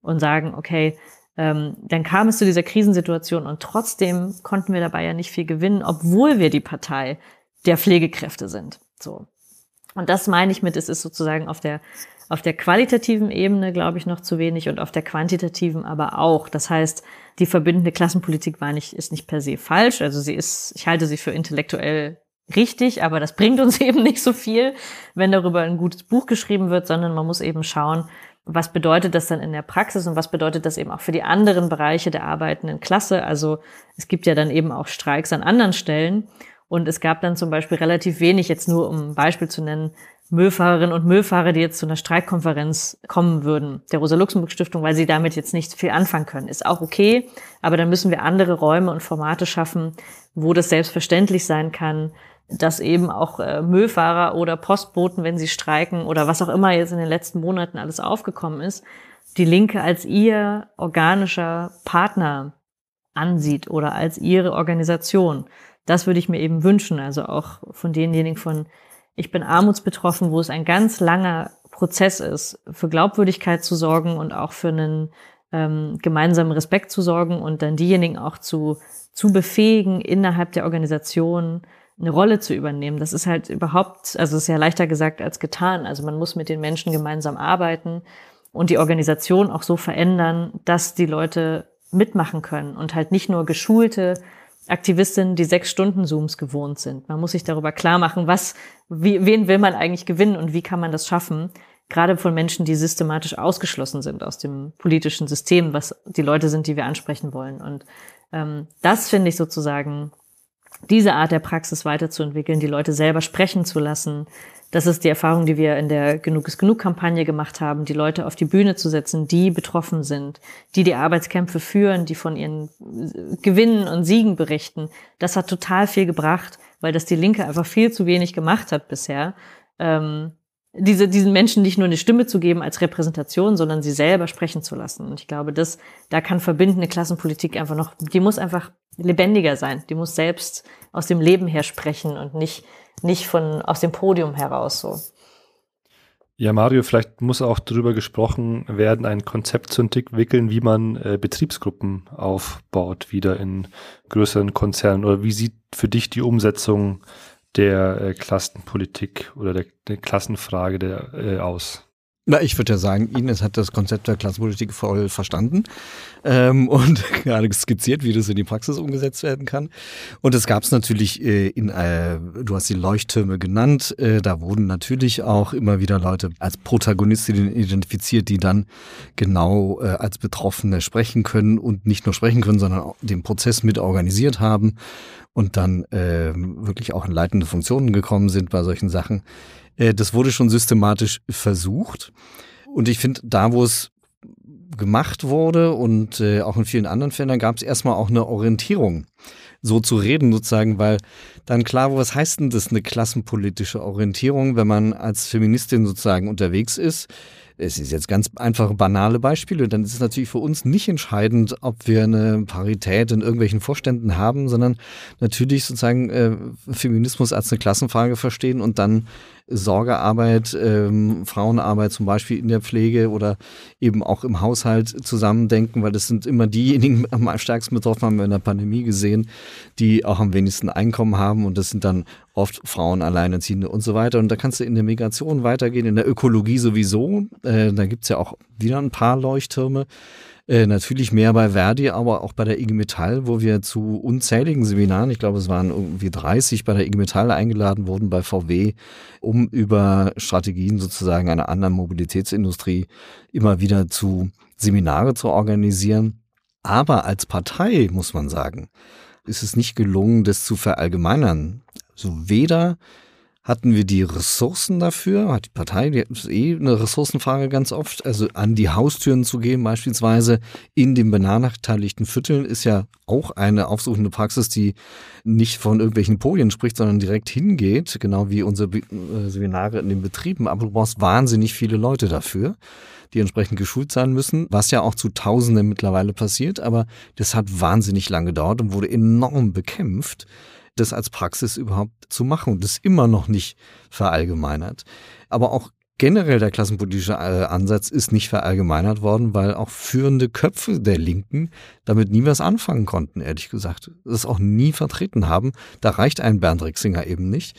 und sagen, okay, ähm, dann kam es zu dieser Krisensituation und trotzdem konnten wir dabei ja nicht viel gewinnen, obwohl wir die Partei der Pflegekräfte sind. So. Und das meine ich mit, es ist sozusagen auf der, auf der qualitativen Ebene, glaube ich, noch zu wenig und auf der quantitativen aber auch. Das heißt, die verbindende Klassenpolitik war nicht, ist nicht per se falsch. Also sie ist, ich halte sie für intellektuell richtig, aber das bringt uns eben nicht so viel, wenn darüber ein gutes Buch geschrieben wird, sondern man muss eben schauen, was bedeutet das dann in der Praxis und was bedeutet das eben auch für die anderen Bereiche der arbeitenden Klasse? Also es gibt ja dann eben auch Streiks an anderen Stellen. Und es gab dann zum Beispiel relativ wenig, jetzt nur um ein Beispiel zu nennen, Müllfahrerinnen und Müllfahrer, die jetzt zu einer Streikkonferenz kommen würden, der Rosa-Luxemburg-Stiftung, weil sie damit jetzt nicht viel anfangen können. Ist auch okay, aber dann müssen wir andere Räume und Formate schaffen, wo das selbstverständlich sein kann, dass eben auch äh, Müllfahrer oder Postboten, wenn sie streiken oder was auch immer jetzt in den letzten Monaten alles aufgekommen ist, die Linke als ihr organischer Partner ansieht oder als ihre Organisation das würde ich mir eben wünschen. Also auch von denjenigen von, ich bin armutsbetroffen, wo es ein ganz langer Prozess ist, für Glaubwürdigkeit zu sorgen und auch für einen ähm, gemeinsamen Respekt zu sorgen und dann diejenigen auch zu, zu befähigen, innerhalb der Organisation eine Rolle zu übernehmen. Das ist halt überhaupt, also ist ja leichter gesagt als getan. Also man muss mit den Menschen gemeinsam arbeiten und die Organisation auch so verändern, dass die Leute mitmachen können und halt nicht nur geschulte Aktivistinnen, die sechs Stunden Zooms gewohnt sind. Man muss sich darüber klar machen, was, wie, wen will man eigentlich gewinnen und wie kann man das schaffen? Gerade von Menschen, die systematisch ausgeschlossen sind aus dem politischen System, was die Leute sind, die wir ansprechen wollen. Und ähm, das finde ich sozusagen, diese Art der Praxis weiterzuentwickeln, die Leute selber sprechen zu lassen, das ist die Erfahrung, die wir in der Genug ist genug Kampagne gemacht haben, die Leute auf die Bühne zu setzen, die betroffen sind, die die Arbeitskämpfe führen, die von ihren Gewinnen und Siegen berichten. Das hat total viel gebracht, weil das die Linke einfach viel zu wenig gemacht hat bisher. Ähm, diese, diesen Menschen nicht nur eine Stimme zu geben als Repräsentation, sondern sie selber sprechen zu lassen. Und ich glaube, das, da kann verbindende Klassenpolitik einfach noch, die muss einfach lebendiger sein. Die muss selbst aus dem Leben her sprechen und nicht nicht von aus dem Podium heraus so. Ja, Mario, vielleicht muss auch darüber gesprochen werden, ein Konzept zu entwickeln, wie man äh, Betriebsgruppen aufbaut, wieder in größeren Konzernen. Oder wie sieht für dich die Umsetzung der äh, Klassenpolitik oder der, der Klassenfrage der, äh, aus? Na, ich würde ja sagen, Ines hat das Konzept der Klassenpolitik voll verstanden ähm, und gerade skizziert, wie das in die Praxis umgesetzt werden kann. Und es gab es natürlich äh, in, äh, du hast die Leuchttürme genannt, äh, da wurden natürlich auch immer wieder Leute als Protagonistinnen identifiziert, die dann genau äh, als Betroffene sprechen können und nicht nur sprechen können, sondern auch den Prozess mit organisiert haben und dann äh, wirklich auch in leitende Funktionen gekommen sind bei solchen Sachen. Äh, das wurde schon systematisch versucht. Und ich finde, da, wo es gemacht wurde und äh, auch in vielen anderen Fällen, gab es erstmal auch eine Orientierung, so zu reden sozusagen, weil dann klar, was heißt denn das eine klassenpolitische Orientierung, wenn man als Feministin sozusagen unterwegs ist? es ist jetzt ganz einfache, banale Beispiele, dann ist es natürlich für uns nicht entscheidend, ob wir eine Parität in irgendwelchen Vorständen haben, sondern natürlich sozusagen äh, Feminismus als eine Klassenfrage verstehen und dann Sorgearbeit, ähm, Frauenarbeit zum Beispiel in der Pflege oder eben auch im Haushalt zusammendenken, weil das sind immer diejenigen am stärksten betroffen, haben wir in der Pandemie gesehen, die auch am wenigsten Einkommen haben und das sind dann oft Frauen, Alleinerziehende und so weiter. Und da kannst du in der Migration weitergehen, in der Ökologie sowieso. Äh, da gibt's ja auch wieder ein paar Leuchttürme. Äh, natürlich mehr bei Verdi, aber auch bei der IG Metall, wo wir zu unzähligen Seminaren, ich glaube es waren irgendwie 30 bei der IG Metall eingeladen wurden bei VW, um über Strategien sozusagen einer anderen Mobilitätsindustrie immer wieder zu Seminare zu organisieren. Aber als Partei, muss man sagen, ist es nicht gelungen, das zu verallgemeinern. So also weder hatten wir die Ressourcen dafür, hat die Partei, die ist eh eine Ressourcenfrage ganz oft, also an die Haustüren zu gehen, beispielsweise in den benachteiligten Vierteln, ist ja auch eine aufsuchende Praxis, die nicht von irgendwelchen Podien spricht, sondern direkt hingeht, genau wie unsere äh, Seminare in den Betrieben. Aber du brauchst wahnsinnig viele Leute dafür, die entsprechend geschult sein müssen, was ja auch zu Tausenden mittlerweile passiert, aber das hat wahnsinnig lange gedauert und wurde enorm bekämpft das als Praxis überhaupt zu machen und das immer noch nicht verallgemeinert. Aber auch generell der klassenpolitische äh, Ansatz ist nicht verallgemeinert worden, weil auch führende Köpfe der Linken damit nie was anfangen konnten, ehrlich gesagt. Das auch nie vertreten haben. Da reicht ein Bernd Rixinger eben nicht.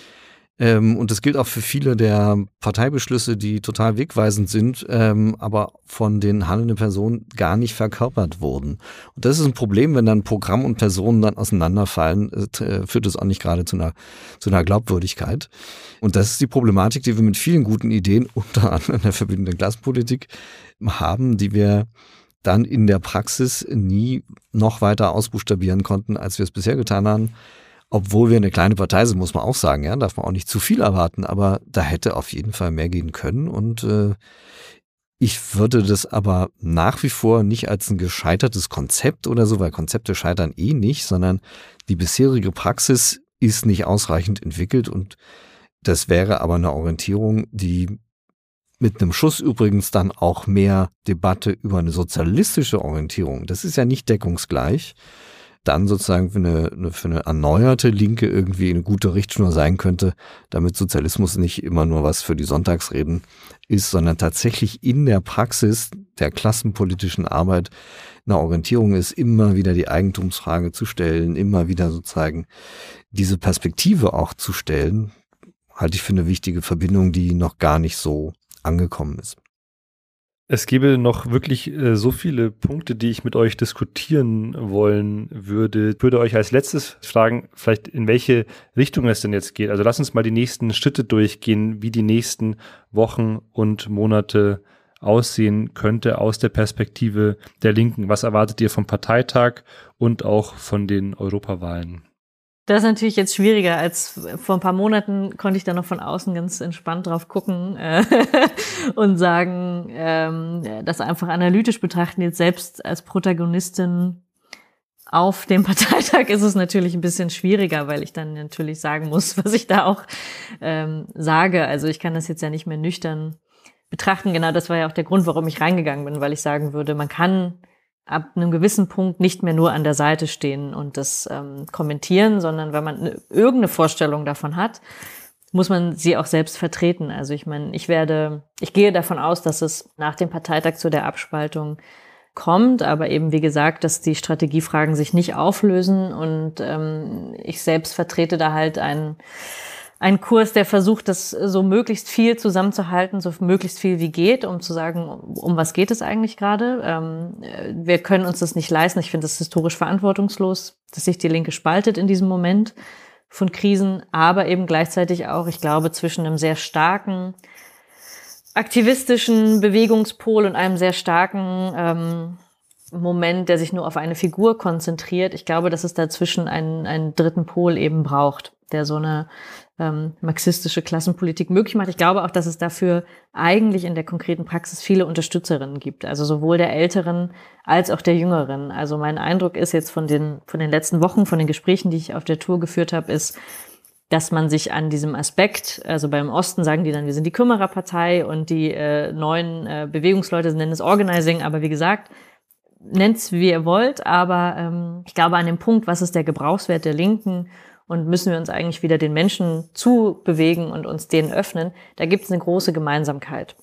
Ähm, und das gilt auch für viele der Parteibeschlüsse, die total wegweisend sind, ähm, aber von den handelnden Personen gar nicht verkörpert wurden. Und das ist ein Problem, wenn dann Programm und Personen dann auseinanderfallen, äh, führt es auch nicht gerade zu einer, zu einer Glaubwürdigkeit. Und das ist die Problematik, die wir mit vielen guten Ideen, unter anderem der verbindenden Klassenpolitik, haben, die wir dann in der Praxis nie noch weiter ausbuchstabieren konnten, als wir es bisher getan haben obwohl wir eine kleine Partei sind, muss man auch sagen, ja, darf man auch nicht zu viel erwarten, aber da hätte auf jeden Fall mehr gehen können und äh, ich würde das aber nach wie vor nicht als ein gescheitertes Konzept oder so, weil Konzepte scheitern eh nicht, sondern die bisherige Praxis ist nicht ausreichend entwickelt und das wäre aber eine Orientierung, die mit einem Schuss übrigens dann auch mehr Debatte über eine sozialistische Orientierung. Das ist ja nicht deckungsgleich dann sozusagen für eine, für eine erneuerte Linke irgendwie eine gute Richtschnur sein könnte, damit Sozialismus nicht immer nur was für die Sonntagsreden ist, sondern tatsächlich in der Praxis der klassenpolitischen Arbeit eine Orientierung ist, immer wieder die Eigentumsfrage zu stellen, immer wieder sozusagen diese Perspektive auch zu stellen, halte ich für eine wichtige Verbindung, die noch gar nicht so angekommen ist. Es gäbe noch wirklich äh, so viele Punkte, die ich mit euch diskutieren wollen würde. Ich würde euch als letztes fragen, vielleicht in welche Richtung es denn jetzt geht. Also lass uns mal die nächsten Schritte durchgehen, wie die nächsten Wochen und Monate aussehen könnte aus der Perspektive der Linken. Was erwartet ihr vom Parteitag und auch von den Europawahlen? Das ist natürlich jetzt schwieriger als vor ein paar Monaten konnte ich da noch von außen ganz entspannt drauf gucken äh, und sagen, ähm, das einfach analytisch betrachten. Jetzt selbst als Protagonistin auf dem Parteitag ist es natürlich ein bisschen schwieriger, weil ich dann natürlich sagen muss, was ich da auch ähm, sage. Also ich kann das jetzt ja nicht mehr nüchtern betrachten. Genau, das war ja auch der Grund, warum ich reingegangen bin, weil ich sagen würde, man kann ab einem gewissen Punkt nicht mehr nur an der Seite stehen und das ähm, kommentieren, sondern wenn man ne, irgendeine Vorstellung davon hat, muss man sie auch selbst vertreten. Also ich meine, ich werde, ich gehe davon aus, dass es nach dem Parteitag zu der Abspaltung kommt, aber eben wie gesagt, dass die Strategiefragen sich nicht auflösen und ähm, ich selbst vertrete da halt ein ein Kurs, der versucht, das so möglichst viel zusammenzuhalten, so möglichst viel wie geht, um zu sagen, um was geht es eigentlich gerade. Ähm, wir können uns das nicht leisten. Ich finde das historisch verantwortungslos, dass sich die Linke spaltet in diesem Moment von Krisen, aber eben gleichzeitig auch, ich glaube, zwischen einem sehr starken aktivistischen Bewegungspol und einem sehr starken ähm, Moment, der sich nur auf eine Figur konzentriert. Ich glaube, dass es dazwischen einen, einen dritten Pol eben braucht, der so eine ähm, marxistische Klassenpolitik möglich macht. Ich glaube auch, dass es dafür eigentlich in der konkreten Praxis viele Unterstützerinnen gibt, also sowohl der Älteren als auch der Jüngeren. Also mein Eindruck ist jetzt von den, von den letzten Wochen, von den Gesprächen, die ich auf der Tour geführt habe, ist, dass man sich an diesem Aspekt, also beim Osten sagen die dann, wir sind die Kümmererpartei und die äh, neuen äh, Bewegungsleute nennen es Organizing, aber wie gesagt, nennt's wie ihr wollt, aber ähm, ich glaube an dem Punkt, was ist der Gebrauchswert der Linken und müssen wir uns eigentlich wieder den Menschen zubewegen und uns denen öffnen, da gibt es eine große Gemeinsamkeit.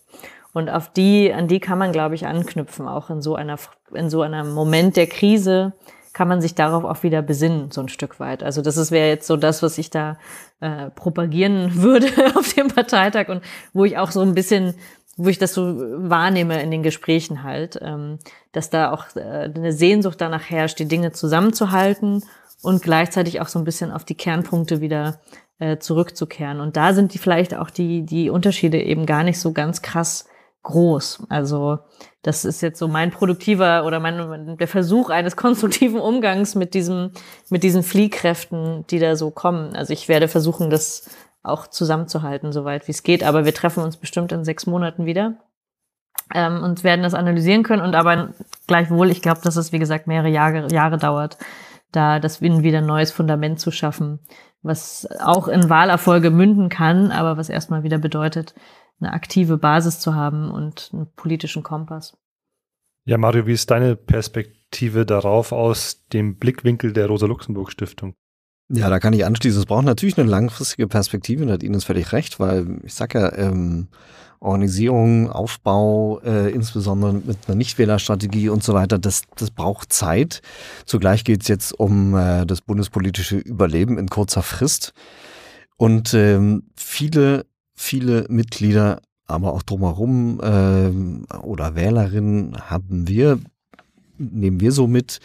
Und auf die, an die kann man, glaube ich, anknüpfen, auch in so einer, in so einem Moment der Krise, kann man sich darauf auch wieder besinnen, so ein Stück weit. Also das wäre jetzt so das, was ich da äh, propagieren würde auf dem Parteitag und wo ich auch so ein bisschen, wo ich das so wahrnehme in den Gesprächen halt, ähm, dass da auch äh, eine Sehnsucht danach herrscht, die Dinge zusammenzuhalten und gleichzeitig auch so ein bisschen auf die Kernpunkte wieder äh, zurückzukehren. Und da sind die vielleicht auch die, die Unterschiede eben gar nicht so ganz krass groß. Also das ist jetzt so mein produktiver oder mein, der Versuch eines konstruktiven Umgangs mit diesem, mit diesen Fliehkräften, die da so kommen. Also ich werde versuchen, das auch zusammenzuhalten, soweit wie es geht. Aber wir treffen uns bestimmt in sechs Monaten wieder ähm, und werden das analysieren können. Und aber gleichwohl, ich glaube, dass es, wie gesagt, mehrere Jahre, Jahre dauert, da das wieder ein neues Fundament zu schaffen, was auch in Wahlerfolge münden kann, aber was erstmal wieder bedeutet, eine aktive Basis zu haben und einen politischen Kompass. Ja, Mario, wie ist deine Perspektive darauf aus dem Blickwinkel der Rosa-Luxemburg-Stiftung? Ja, da kann ich anschließen. Es braucht natürlich eine langfristige Perspektive, da hat Ines völlig recht, weil ich sag ja, ähm, Organisierung, Aufbau, äh, insbesondere mit einer Nichtwählerstrategie und so weiter, das, das braucht Zeit. Zugleich geht es jetzt um äh, das bundespolitische Überleben in kurzer Frist. Und ähm, viele viele Mitglieder, aber auch drumherum äh, oder Wählerinnen haben wir, nehmen wir so mit,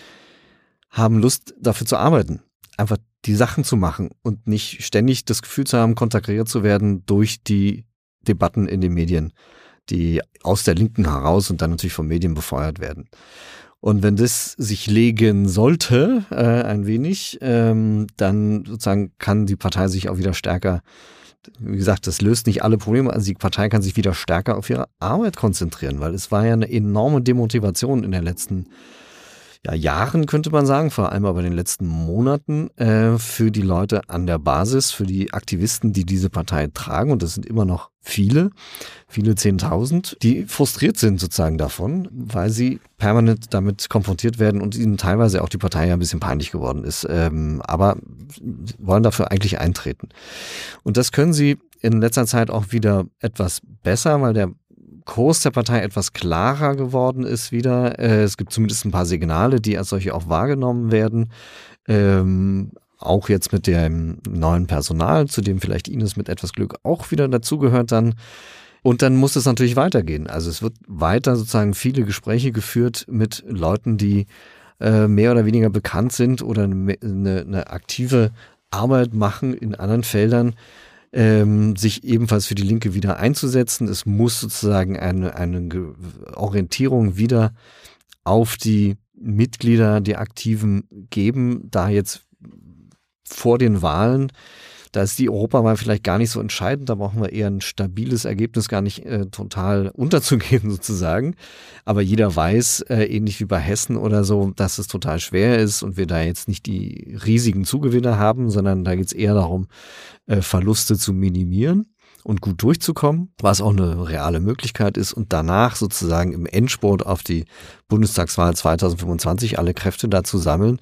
haben Lust dafür zu arbeiten. Einfach die Sachen zu machen und nicht ständig das Gefühl zu haben, kontakriert zu werden durch die Debatten in den Medien, die aus der Linken heraus und dann natürlich von Medien befeuert werden. Und wenn das sich legen sollte, äh, ein wenig, ähm, dann sozusagen kann die Partei sich auch wieder stärker wie gesagt, das löst nicht alle Probleme. Also die Partei kann sich wieder stärker auf ihre Arbeit konzentrieren, weil es war ja eine enorme Demotivation in den letzten ja, Jahren, könnte man sagen, vor allem aber in den letzten Monaten äh, für die Leute an der Basis, für die Aktivisten, die diese Partei tragen. Und das sind immer noch viele, viele Zehntausend, die frustriert sind sozusagen davon, weil sie permanent damit konfrontiert werden und ihnen teilweise auch die Partei ja ein bisschen peinlich geworden ist, ähm, aber wollen dafür eigentlich eintreten. Und das können sie in letzter Zeit auch wieder etwas besser, weil der Kurs der Partei etwas klarer geworden ist wieder. Äh, es gibt zumindest ein paar Signale, die als solche auch wahrgenommen werden. Ähm, auch jetzt mit dem neuen Personal, zu dem vielleicht Ines mit etwas Glück auch wieder dazugehört dann. Und dann muss es natürlich weitergehen. Also es wird weiter sozusagen viele Gespräche geführt mit Leuten, die äh, mehr oder weniger bekannt sind oder eine, eine aktive Arbeit machen in anderen Feldern, ähm, sich ebenfalls für die Linke wieder einzusetzen. Es muss sozusagen eine, eine Orientierung wieder auf die Mitglieder, die Aktiven geben, da jetzt vor den Wahlen. Da ist die Europawahl vielleicht gar nicht so entscheidend. Da brauchen wir eher ein stabiles Ergebnis, gar nicht äh, total unterzugehen sozusagen. Aber jeder weiß, äh, ähnlich wie bei Hessen oder so, dass es total schwer ist und wir da jetzt nicht die riesigen Zugewinne haben, sondern da geht es eher darum, äh, Verluste zu minimieren und gut durchzukommen, was auch eine reale Möglichkeit ist und danach sozusagen im Endspurt auf die Bundestagswahl 2025 alle Kräfte dazu sammeln,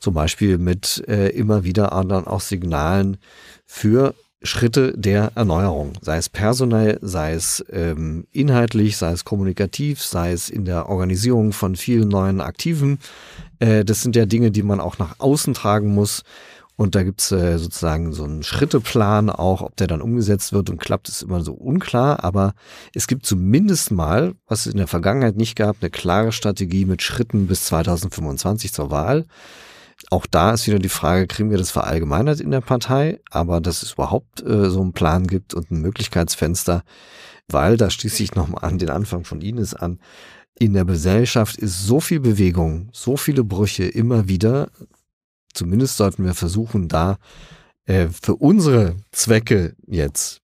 zum Beispiel mit äh, immer wieder anderen auch Signalen für Schritte der Erneuerung, sei es personell, sei es ähm, inhaltlich, sei es kommunikativ, sei es in der Organisierung von vielen neuen Aktiven. Äh, das sind ja Dinge, die man auch nach außen tragen muss. Und da gibt's äh, sozusagen so einen Schritteplan auch, ob der dann umgesetzt wird und klappt, ist immer so unklar. Aber es gibt zumindest mal, was es in der Vergangenheit nicht gab, eine klare Strategie mit Schritten bis 2025 zur Wahl. Auch da ist wieder die Frage, kriegen wir das verallgemeinert in der Partei, aber dass es überhaupt äh, so einen Plan gibt und ein Möglichkeitsfenster, weil da schließe ich nochmal an den Anfang von Ines an. In der Gesellschaft ist so viel Bewegung, so viele Brüche immer wieder, zumindest sollten wir versuchen, da äh, für unsere Zwecke jetzt,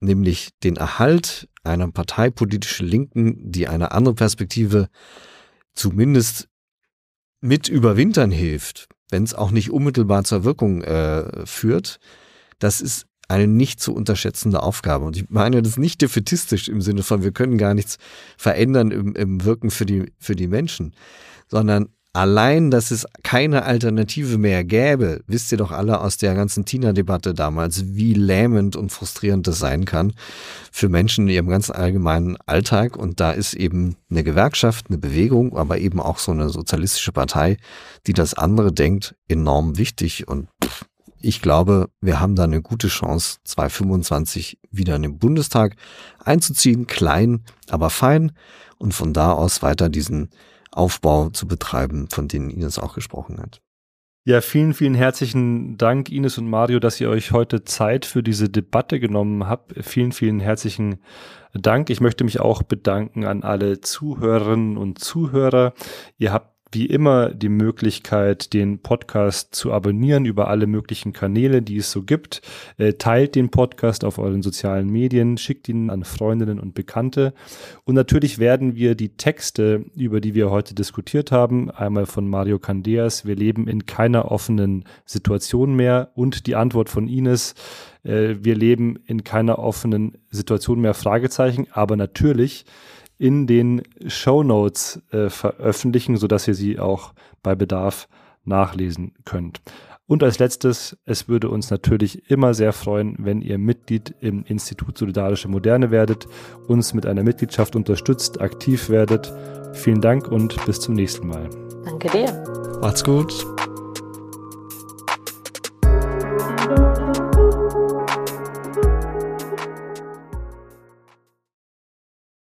nämlich den Erhalt einer parteipolitischen Linken, die eine andere Perspektive zumindest mit überwintern hilft, wenn es auch nicht unmittelbar zur Wirkung äh, führt, das ist eine nicht zu unterschätzende Aufgabe. Und ich meine das nicht defetistisch im Sinne von, wir können gar nichts verändern im, im Wirken für die, für die Menschen, sondern Allein, dass es keine Alternative mehr gäbe, wisst ihr doch alle aus der ganzen Tina-Debatte damals, wie lähmend und frustrierend das sein kann für Menschen in ihrem ganz allgemeinen Alltag. Und da ist eben eine Gewerkschaft, eine Bewegung, aber eben auch so eine sozialistische Partei, die das andere denkt, enorm wichtig. Und ich glaube, wir haben da eine gute Chance, 2025 wieder in den Bundestag einzuziehen. Klein, aber fein. Und von da aus weiter diesen Aufbau zu betreiben, von denen Ines auch gesprochen hat. Ja, vielen, vielen herzlichen Dank, Ines und Mario, dass ihr euch heute Zeit für diese Debatte genommen habt. Vielen, vielen herzlichen Dank. Ich möchte mich auch bedanken an alle Zuhörerinnen und Zuhörer. Ihr habt wie immer die Möglichkeit, den Podcast zu abonnieren über alle möglichen Kanäle, die es so gibt. Äh, teilt den Podcast auf euren sozialen Medien, schickt ihn an Freundinnen und Bekannte. Und natürlich werden wir die Texte, über die wir heute diskutiert haben, einmal von Mario Candeas, wir leben in keiner offenen Situation mehr und die Antwort von Ines, äh, wir leben in keiner offenen Situation mehr, Fragezeichen, aber natürlich in den Show Notes äh, veröffentlichen, sodass ihr sie auch bei Bedarf nachlesen könnt. Und als letztes, es würde uns natürlich immer sehr freuen, wenn ihr Mitglied im Institut Solidarische Moderne werdet, uns mit einer Mitgliedschaft unterstützt, aktiv werdet. Vielen Dank und bis zum nächsten Mal. Danke dir. Macht's gut.